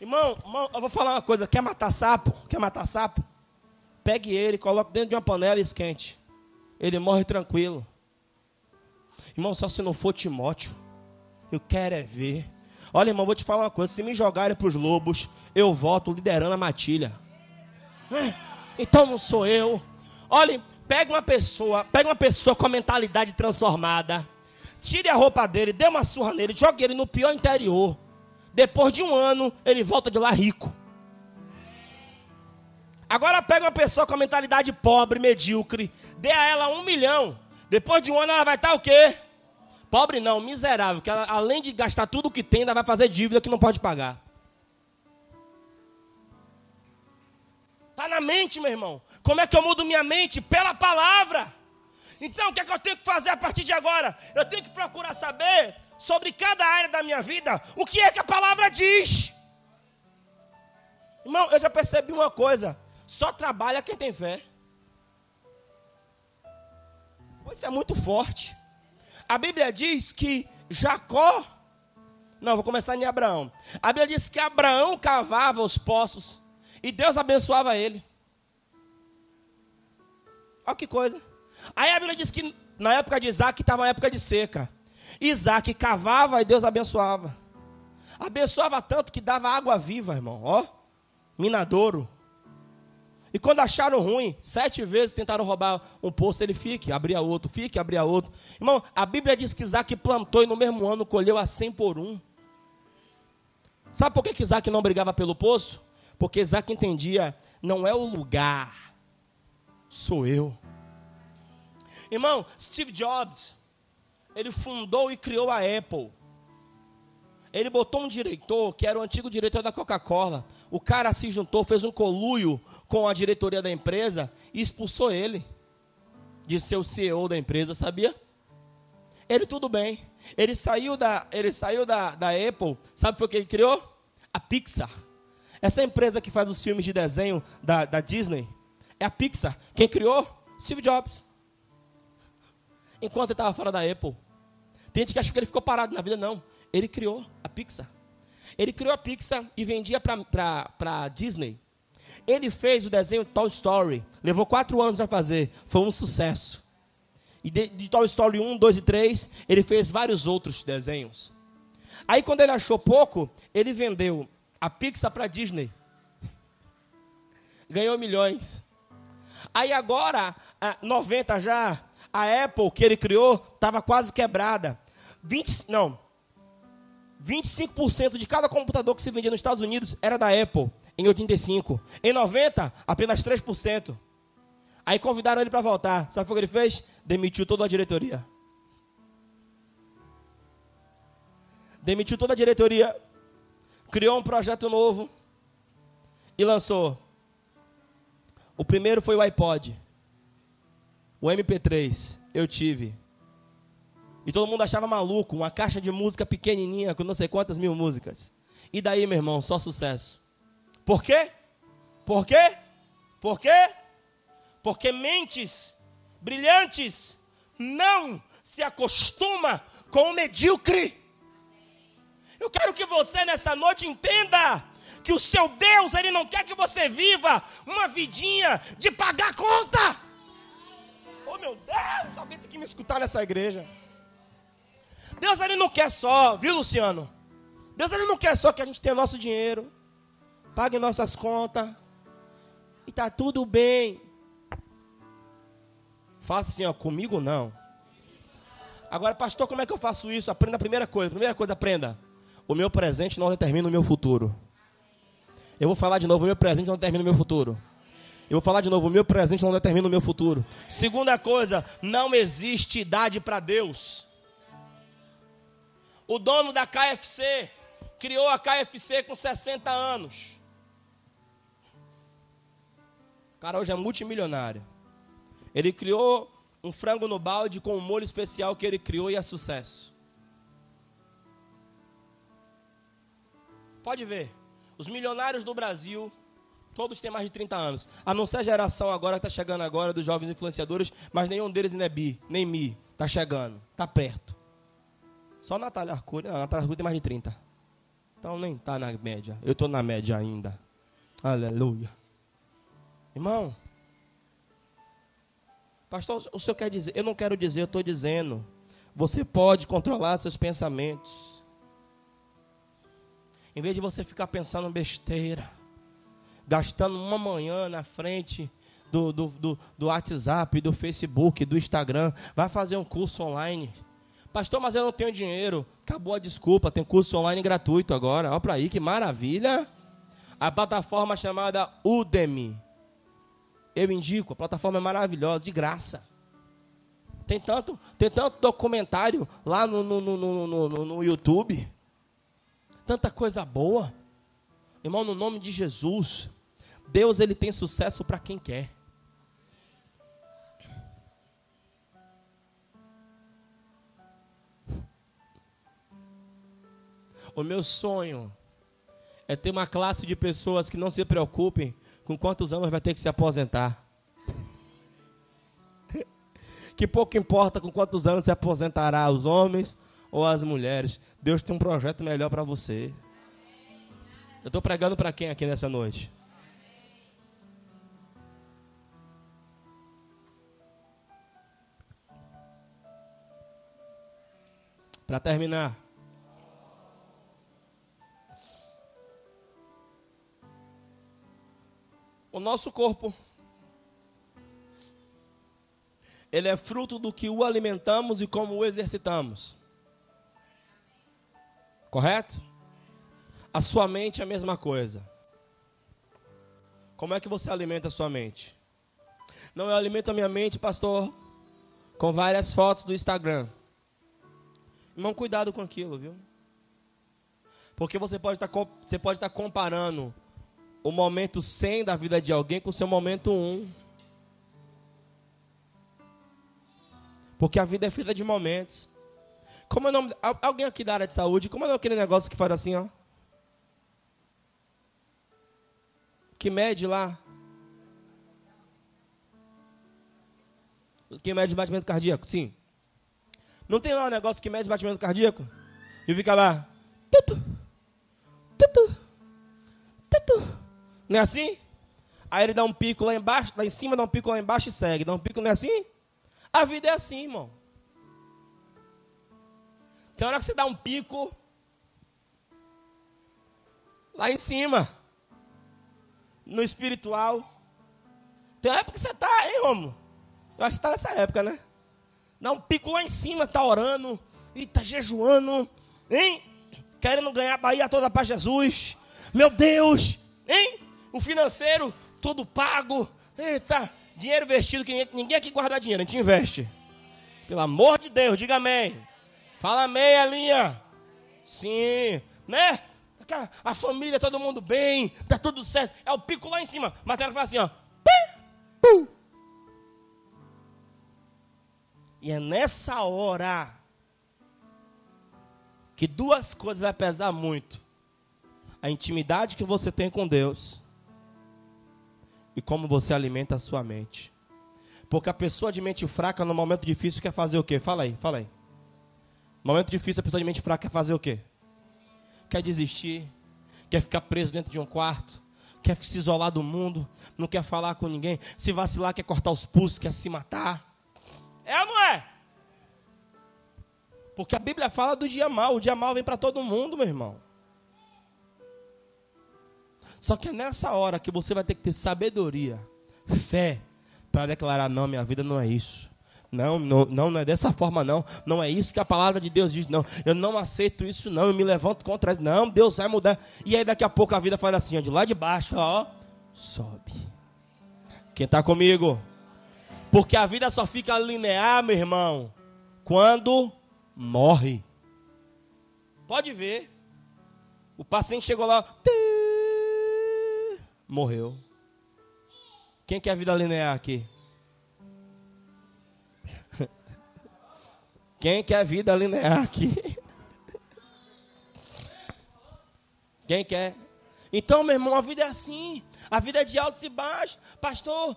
Irmão, irmão, eu vou falar uma coisa. Quer matar sapo? Quer matar sapo? Pegue ele, coloque dentro de uma panela e esquente. Ele morre tranquilo. Irmão, só se não for Timóteo. Eu quero é ver. Olha, irmão, vou te falar uma coisa. Se me jogarem para os lobos, eu volto liderando a matilha. É, então não sou eu. Olha, pega uma pessoa, pega uma pessoa com a mentalidade transformada. Tire a roupa dele, dê uma surra nele, jogue ele no pior interior. Depois de um ano, ele volta de lá rico. Agora pega uma pessoa com a mentalidade pobre, medíocre, dê a ela um milhão. Depois de um ano ela vai estar o quê? Pobre não, miserável, que ela, além de gastar tudo que tem, ainda vai fazer dívida que não pode pagar. Está na mente, meu irmão. Como é que eu mudo minha mente? Pela palavra. Então, o que é que eu tenho que fazer a partir de agora? Eu tenho que procurar saber sobre cada área da minha vida o que é que a palavra diz. Irmão, eu já percebi uma coisa: só trabalha quem tem fé. Isso é muito forte. A Bíblia diz que Jacó. Não, vou começar em Abraão. A Bíblia diz que Abraão cavava os poços e Deus abençoava ele. Olha que coisa. Aí a Bíblia diz que na época de Isaac estava na época de seca. Isaac cavava e Deus abençoava. Abençoava tanto que dava água viva, irmão. Ó, minadouro. E quando acharam ruim, sete vezes tentaram roubar um poço, ele fique, abria outro, fique, abria outro. Irmão, a Bíblia diz que Isaac plantou e no mesmo ano colheu a cem por um. Sabe por que, Isaac não brigava pelo poço? Porque Isaac entendia, não é o lugar, sou eu. Irmão, Steve Jobs, ele fundou e criou a Apple. Ele botou um diretor, que era o antigo diretor da Coca-Cola. O cara se juntou, fez um coluio com a diretoria da empresa e expulsou ele de ser o CEO da empresa, sabia? Ele tudo bem. Ele saiu da, ele saiu da, da Apple, sabe por que ele criou? A Pixar. Essa empresa que faz os filmes de desenho da, da Disney é a Pixar. Quem criou? Steve Jobs. Enquanto ele estava fora da Apple. Tem gente que acha que ele ficou parado na vida, não. Ele criou a Pixar. Ele criou a Pixar e vendia para Disney. Ele fez o desenho Toy Story. Levou quatro anos para fazer. Foi um sucesso. E de, de Toy Story 1, 2 e 3, ele fez vários outros desenhos. Aí quando ele achou pouco, ele vendeu a Pixar para Disney. Ganhou milhões. Aí agora, 90 já, a Apple que ele criou estava quase quebrada. 20, não, 25% de cada computador que se vendia nos Estados Unidos era da Apple, em 85. Em 90, apenas 3%. Aí convidaram ele para voltar. Sabe o que ele fez? Demitiu toda a diretoria. Demitiu toda a diretoria criou um projeto novo e lançou. O primeiro foi o iPod. O MP3, eu tive. E todo mundo achava maluco, uma caixa de música pequenininha com não sei quantas mil músicas. E daí, meu irmão, só sucesso. Por quê? Por quê? Por quê? Porque mentes brilhantes não se acostuma com o medíocre. Eu quero que você nessa noite entenda que o seu Deus, ele não quer que você viva uma vidinha de pagar conta. Oh meu Deus, alguém tem que me escutar nessa igreja. Deus ele não quer só, viu Luciano? Deus ele não quer só que a gente tenha nosso dinheiro, pague nossas contas e tá tudo bem. Faça assim, ó, comigo não. Agora, pastor, como é que eu faço isso? Aprenda a primeira coisa. Primeira coisa, aprenda. O meu presente não determina o meu futuro. Eu vou falar de novo, o meu presente não determina o meu futuro. Eu vou falar de novo, o meu presente não determina o meu futuro. Segunda coisa, não existe idade para Deus. O dono da KFC criou a KFC com 60 anos. O cara hoje é multimilionário. Ele criou um frango no balde com um molho especial que ele criou e é sucesso. Pode ver. Os milionários do Brasil, todos têm mais de 30 anos. A não ser a geração agora que está chegando agora, dos jovens influenciadores, mas nenhum deles ainda é bi, nem mi. Está chegando, está perto. Só Natália Arcuri, a Natália Arcuri tem mais de 30. Então nem está na média. Eu estou na média ainda. Aleluia. Irmão, pastor, o senhor quer dizer? Eu não quero dizer, eu estou dizendo. Você pode controlar seus pensamentos. Em vez de você ficar pensando besteira, gastando uma manhã na frente do, do, do, do WhatsApp, do Facebook, do Instagram, vai fazer um curso online. Pastor, mas eu não tenho dinheiro. Acabou a desculpa, tem curso online gratuito agora. Olha para aí, que maravilha. A plataforma chamada Udemy. Eu indico, a plataforma é maravilhosa, de graça. Tem tanto, tem tanto documentário lá no, no, no, no, no YouTube. Tanta coisa boa. Irmão, no nome de Jesus, Deus ele tem sucesso para quem quer. O meu sonho é ter uma classe de pessoas que não se preocupem com quantos anos vai ter que se aposentar. *laughs* que pouco importa com quantos anos se aposentará os homens ou as mulheres. Deus tem um projeto melhor para você. Eu estou pregando para quem aqui nessa noite? Para terminar, o nosso corpo ele é fruto do que o alimentamos e como o exercitamos. Correto? A sua mente é a mesma coisa. Como é que você alimenta a sua mente? Não, eu alimento a minha mente, pastor, com várias fotos do Instagram. Irmão, cuidado com aquilo, viu? Porque você pode estar, tá você pode estar tá comparando o momento 100 da vida de alguém com o seu momento 1. Porque a vida é feita de momentos. Como é o nome. Alguém aqui da área de saúde, como é aquele negócio que faz assim, ó? Que mede lá? Que mede batimento cardíaco? Sim. Não tem lá um negócio que mede batimento cardíaco? E fica lá. Tutu, tutu, tutu. Não é assim? Aí ele dá um pico lá embaixo, lá em cima dá um pico lá embaixo e segue. Dá um pico, não é assim? A vida é assim, irmão. Tem hora que você dá um pico lá em cima, no espiritual. Tem época que você está, hein, Romo? Eu acho que está nessa época, né? Dá um pico lá em cima, está orando, e está jejuando, hein? Querendo ganhar a Bahia toda para Jesus. Meu Deus, hein? O financeiro todo pago. Eita, dinheiro vestido, que ninguém aqui guarda dinheiro, a gente investe. Pelo amor de Deus, diga amém. Fala amém, Alinha. Sim, né? A família, todo mundo bem, tá tudo certo. É o pico lá em cima. Mas ela fala assim, ó. E é nessa hora que duas coisas vai pesar muito. A intimidade que você tem com Deus e como você alimenta a sua mente. Porque a pessoa de mente fraca no momento difícil quer fazer o quê? Fala aí, fala aí. Momento difícil, a pessoa de mente fraca quer fazer o quê? Quer desistir, quer ficar preso dentro de um quarto, quer se isolar do mundo, não quer falar com ninguém, se vacilar, quer cortar os pulsos, quer se matar. É ou não é? Porque a Bíblia fala do dia mal, o dia mal vem para todo mundo, meu irmão. Só que é nessa hora que você vai ter que ter sabedoria, fé, para declarar: não, minha vida não é isso. Não, não, não, é dessa forma, não. Não é isso que a palavra de Deus diz, não. Eu não aceito isso, não. Eu me levanto contra isso. Não, Deus vai mudar. E aí daqui a pouco a vida fala assim, ó, de lá de baixo, ó, sobe. Quem está comigo? Porque a vida só fica linear, meu irmão, quando morre. Pode ver. O paciente chegou lá, morreu. Quem quer vida linear aqui? *laughs* Quem quer vida linear aqui? *laughs* Quem quer? Então, meu irmão, a vida é assim. A vida é de altos e baixos. Pastor,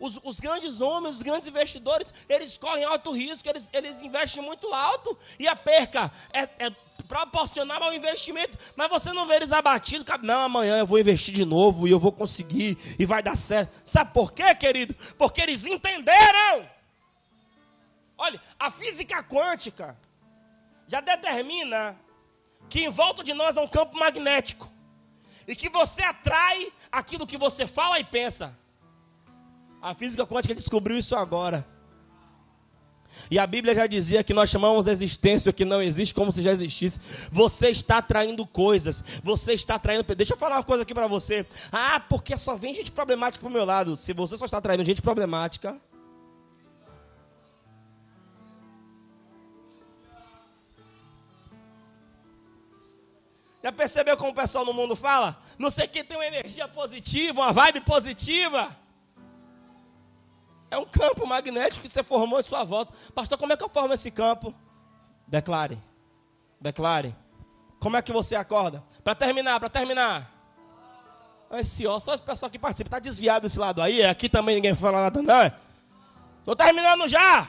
os, os, grandes homens, os grandes investidores, eles correm alto risco, eles, eles investem muito alto. E a perca é, é proporcional ao investimento. Mas você não vê eles abatidos. Não, amanhã eu vou investir de novo e eu vou conseguir e vai dar certo. Sabe por quê, querido? Porque eles entenderam Olha, a física quântica já determina que em volta de nós há um campo magnético e que você atrai aquilo que você fala e pensa. A física quântica descobriu isso agora. E a Bíblia já dizia que nós chamamos existência o que não existe como se já existisse. Você está atraindo coisas, você está atraindo. Deixa eu falar uma coisa aqui para você. Ah, porque só vem gente problemática para o meu lado. Se você só está atraindo gente problemática. Já percebeu como o pessoal no mundo fala? Não sei quem tem uma energia positiva, uma vibe positiva. É um campo magnético que você formou em sua volta. Pastor, como é que eu formo esse campo? Declare. Declare. Como é que você acorda? Para terminar, para terminar. Esse ó, só o pessoal que participa. Está desviado desse lado aí. Aqui também ninguém fala nada, não. Estou terminando já.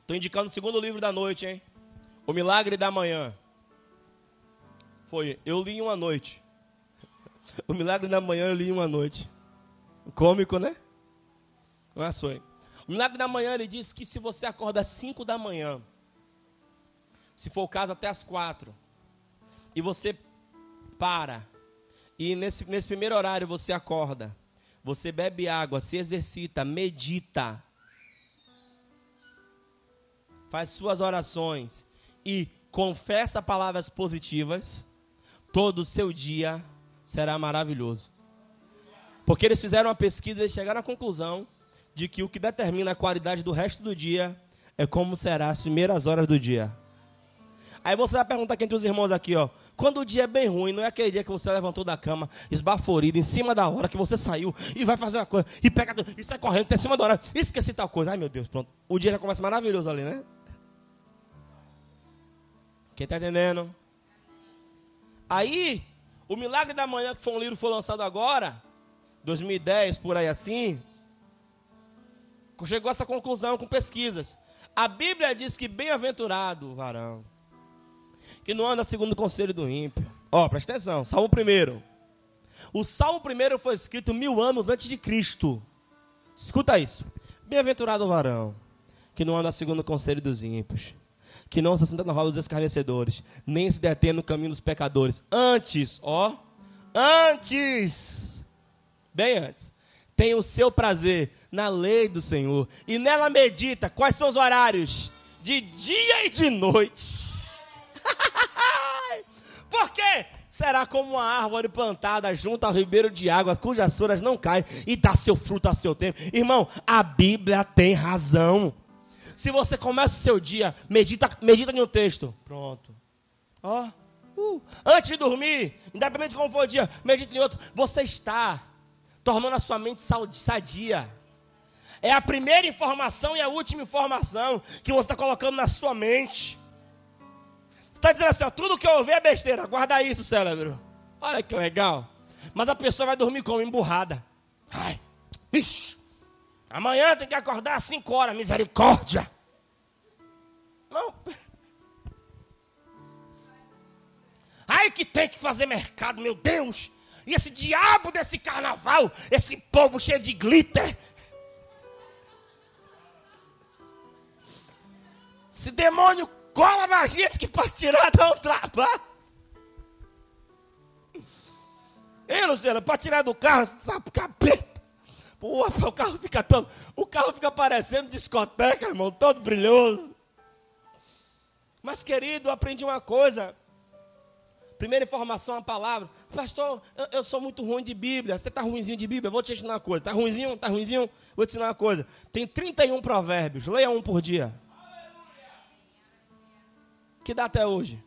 Estou indicando o segundo livro da noite, hein? O Milagre da Manhã. Foi, eu li uma noite. *laughs* O Milagre da Manhã eu li uma noite. Cômico, né? Mas foi. O Milagre da Manhã ele diz que se você acorda às 5 da manhã, se for o caso até às 4, e você para, e nesse, nesse primeiro horário você acorda, você bebe água, se exercita, medita, faz suas orações e confessa palavras positivas, todo o seu dia será maravilhoso. Porque eles fizeram uma pesquisa e chegaram à conclusão de que o que determina a qualidade do resto do dia é como será as primeiras horas do dia. Aí você vai perguntar aqui entre os irmãos aqui, ó. Quando o dia é bem ruim, não é aquele dia que você levantou da cama, esbaforido, em cima da hora que você saiu e vai fazer uma coisa, e pega e sai correndo até cima da hora, esqueci tal coisa. Ai meu Deus, pronto. O dia já começa maravilhoso ali, né? Quem está entendendo? Aí, o Milagre da Manhã, que foi um livro que foi lançado agora, 2010, por aí assim, chegou a essa conclusão com pesquisas. A Bíblia diz que bem-aventurado o varão, que não anda segundo o conselho do ímpio. Ó, oh, presta atenção, Salmo primeiro. O Salmo primeiro foi escrito mil anos antes de Cristo. Escuta isso. Bem-aventurado o varão, que não anda segundo o conselho dos ímpios, que não se assenta na roda dos escarnecedores, nem se detém no caminho dos pecadores. Antes, ó, antes, bem antes, tem o seu prazer na lei do Senhor e nela medita. Quais são os horários? De dia e de noite. *laughs* Por quê? Será como uma árvore plantada junto ao ribeiro de água, cujas folhas não caem e dá seu fruto a seu tempo. Irmão, a Bíblia tem razão. Se você começa o seu dia, medita, medita em um texto. Pronto. Ó. Uh. Antes de dormir, independente de como for o dia, medita em outro. Você está tornando a sua mente sadia. É a primeira informação e a última informação que você está colocando na sua mente. Você está dizendo assim, ó, tudo que eu ouvir é besteira. Guarda isso, cérebro. Olha que legal. Mas a pessoa vai dormir como? Emburrada. Ai, ixi. Amanhã tem que acordar às 5 horas, misericórdia. Não. Ai que tem que fazer mercado, meu Deus. E esse diabo desse carnaval, esse povo cheio de glitter. Esse demônio cola na gente que pode tirar dá um trabalho. Ei, Luciano, para tirar do carro, sabe, capeta. Pô, o carro fica todo. O carro fica parecendo discoteca, irmão, todo brilhoso. Mas, querido, eu aprendi uma coisa. Primeira informação, a palavra. Pastor, eu, eu, sou muito ruim de Bíblia. Você está ruimzinho de Bíblia? Vou te ensinar uma coisa. Está ruimzinho? Está ruimzinho? Vou te ensinar uma coisa. Tem 31 provérbios. Leia um por dia. Que dá até hoje?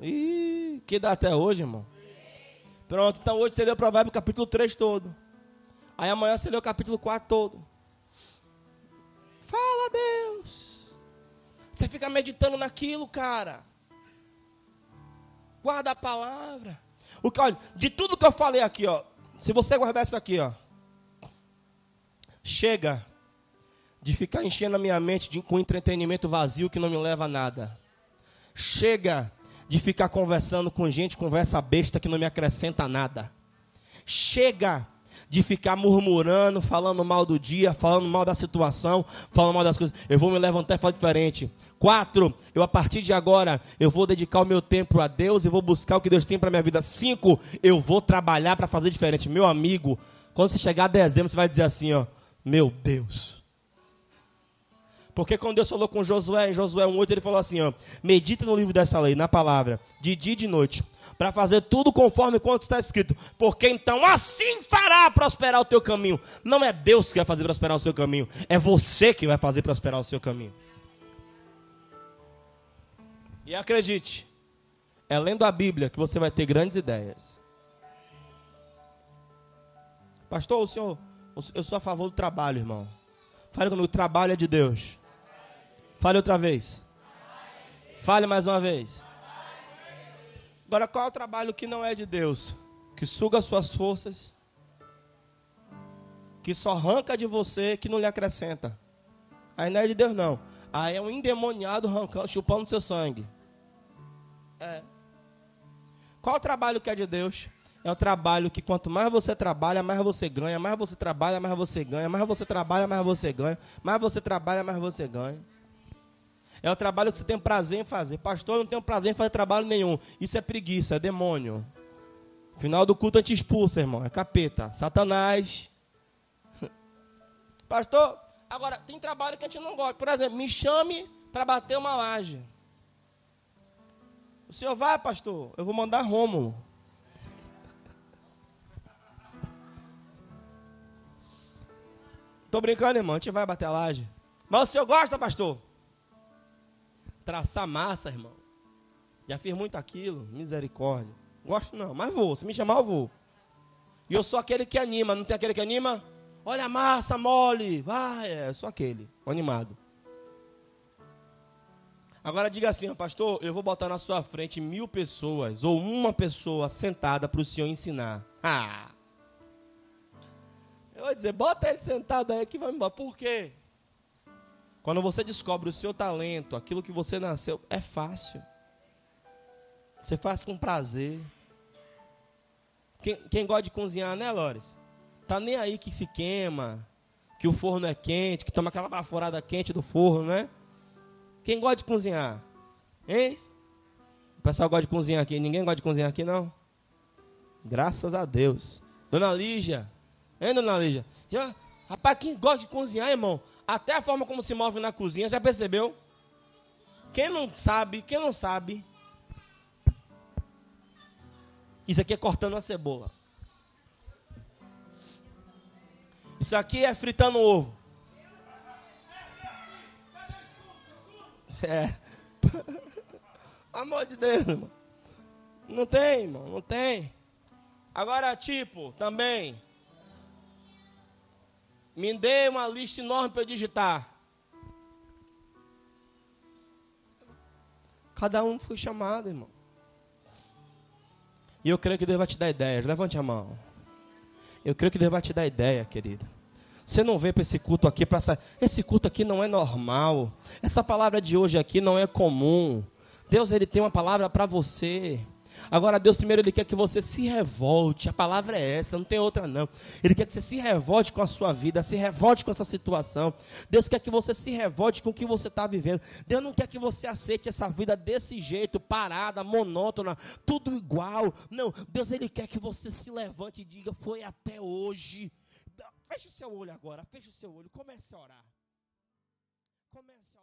Ih, que dá até hoje, irmão? Pronto, então hoje você leu o provérbio capítulo 3 todo. Aí amanhã você lê o capítulo 4 todo. Fala, Deus. Você fica meditando naquilo, cara. Guarda a palavra. O que, olha, de tudo que eu falei aqui, ó, se você guardar isso aqui, ó, chega de ficar enchendo a minha mente de, com entretenimento vazio que não me leva a nada. Chega de ficar conversando com gente, conversa besta que não me acrescenta nada. Chega de ficar murmurando, falando mal do dia, falando mal da situação, falando mal das coisas. Eu vou me levantar e falar diferente. Quatro, eu a partir de agora, eu vou dedicar o meu tempo a Deus e vou buscar o que Deus tem para minha vida. Cinco, eu vou trabalhar para fazer diferente. Meu amigo, quando você chegar a dezembro, você vai dizer assim, ó, meu Deus. Porque quando Deus falou com Josué, em Josué 1,8, ele falou assim: ó, medita no livro dessa lei, na palavra, de dia e de noite, para fazer tudo conforme quanto está escrito. Porque então assim fará prosperar o teu caminho. Não é Deus que vai fazer prosperar o seu caminho, é você que vai fazer prosperar o seu caminho. E acredite, é lendo a Bíblia que você vai ter grandes ideias. Pastor, o senhor, eu sou a favor do trabalho, irmão. Fale comigo, o trabalho é de Deus. Fale outra vez. Fale mais uma vez. Agora, qual é o trabalho que não é de Deus? Que suga suas forças, que só arranca de você, que não lhe acrescenta. Aí não é de Deus, não. Aí é um endemoniado arrancando, chupando seu sangue. É. Qual é o trabalho que é de Deus? É o trabalho que quanto mais você trabalha, mais você ganha, mais você trabalha, mais você ganha, mais você trabalha, mais você ganha, mais você trabalha, mais você ganha. É o trabalho que você tem prazer em fazer. Pastor, eu não tenho prazer em fazer trabalho nenhum. Isso é preguiça, é demônio. Final do culto a gente expulsa, irmão. É capeta. Satanás. *laughs* Pastor, agora tem trabalho que a gente não gosta. Por exemplo, me chame para bater uma laje. O senhor vai, pastor? Eu vou mandar Rômulo. Tô brincando, irmão. A gente vai bater a laje. Mas o senhor gosta, pastor? Traçar massa, irmão. Já fiz muito aquilo, misericórdia. Gosto não, mas vou. Se me chamar, eu vou. E eu sou aquele que anima, não tem aquele que anima? Olha a massa mole, vai, é, eu sou aquele, animado. Agora diga assim, pastor, eu vou botar na sua frente mil pessoas, ou uma pessoa sentada para o senhor ensinar. *laughs* Ah! Eu vou dizer, bota ele sentado aí que vai embora. Por quê? Quando você descobre o seu talento, aquilo que você nasceu, é fácil. Você faz com prazer. Quem, quem gosta de cozinhar, né, Lores? Tá nem aí que se queima, que o forno é quente, que toma aquela baforada quente do forno, né? Quem gosta de cozinhar? Hein? O pessoal gosta de cozinhar aqui. Ninguém gosta de cozinhar aqui, não? Graças a Deus. Dona Lígia. Hein, Dona Lígia? Rapaz, quem gosta de cozinhar, irmão? Até a forma como se move na cozinha, já percebeu? Quem não sabe, quem não sabe. Isso aqui é cortando a cebola. Isso aqui é fritando ovo. É. *laughs* Amor de Deus, irmão. Não tem, irmão, não tem. Agora, tipo, também, me dê uma lista enorme para eu digitar. Cada um foi chamado, irmão. E eu creio que Deus vai te dar ideias. Levante a mão. Eu creio que Deus vai te dar ideia, querido. Você não vem para esse culto aqui para esse culto aqui não é normal. Essa palavra de hoje aqui não é comum. Deus ele tem uma palavra para você. Agora, Deus primeiro Ele quer que você se revolte. A palavra é essa, não tem outra não. Ele quer que você se revolte com a sua vida, se revolte com essa situação. Deus quer que você se revolte com o que você está vivendo. Deus não quer que você aceite essa vida desse jeito, parada, monótona, tudo igual. Não, Deus Ele quer que você se levante e diga: Foi até hoje. Feche seu olho agora, feche seu olho, comece a orar. Comece a orar.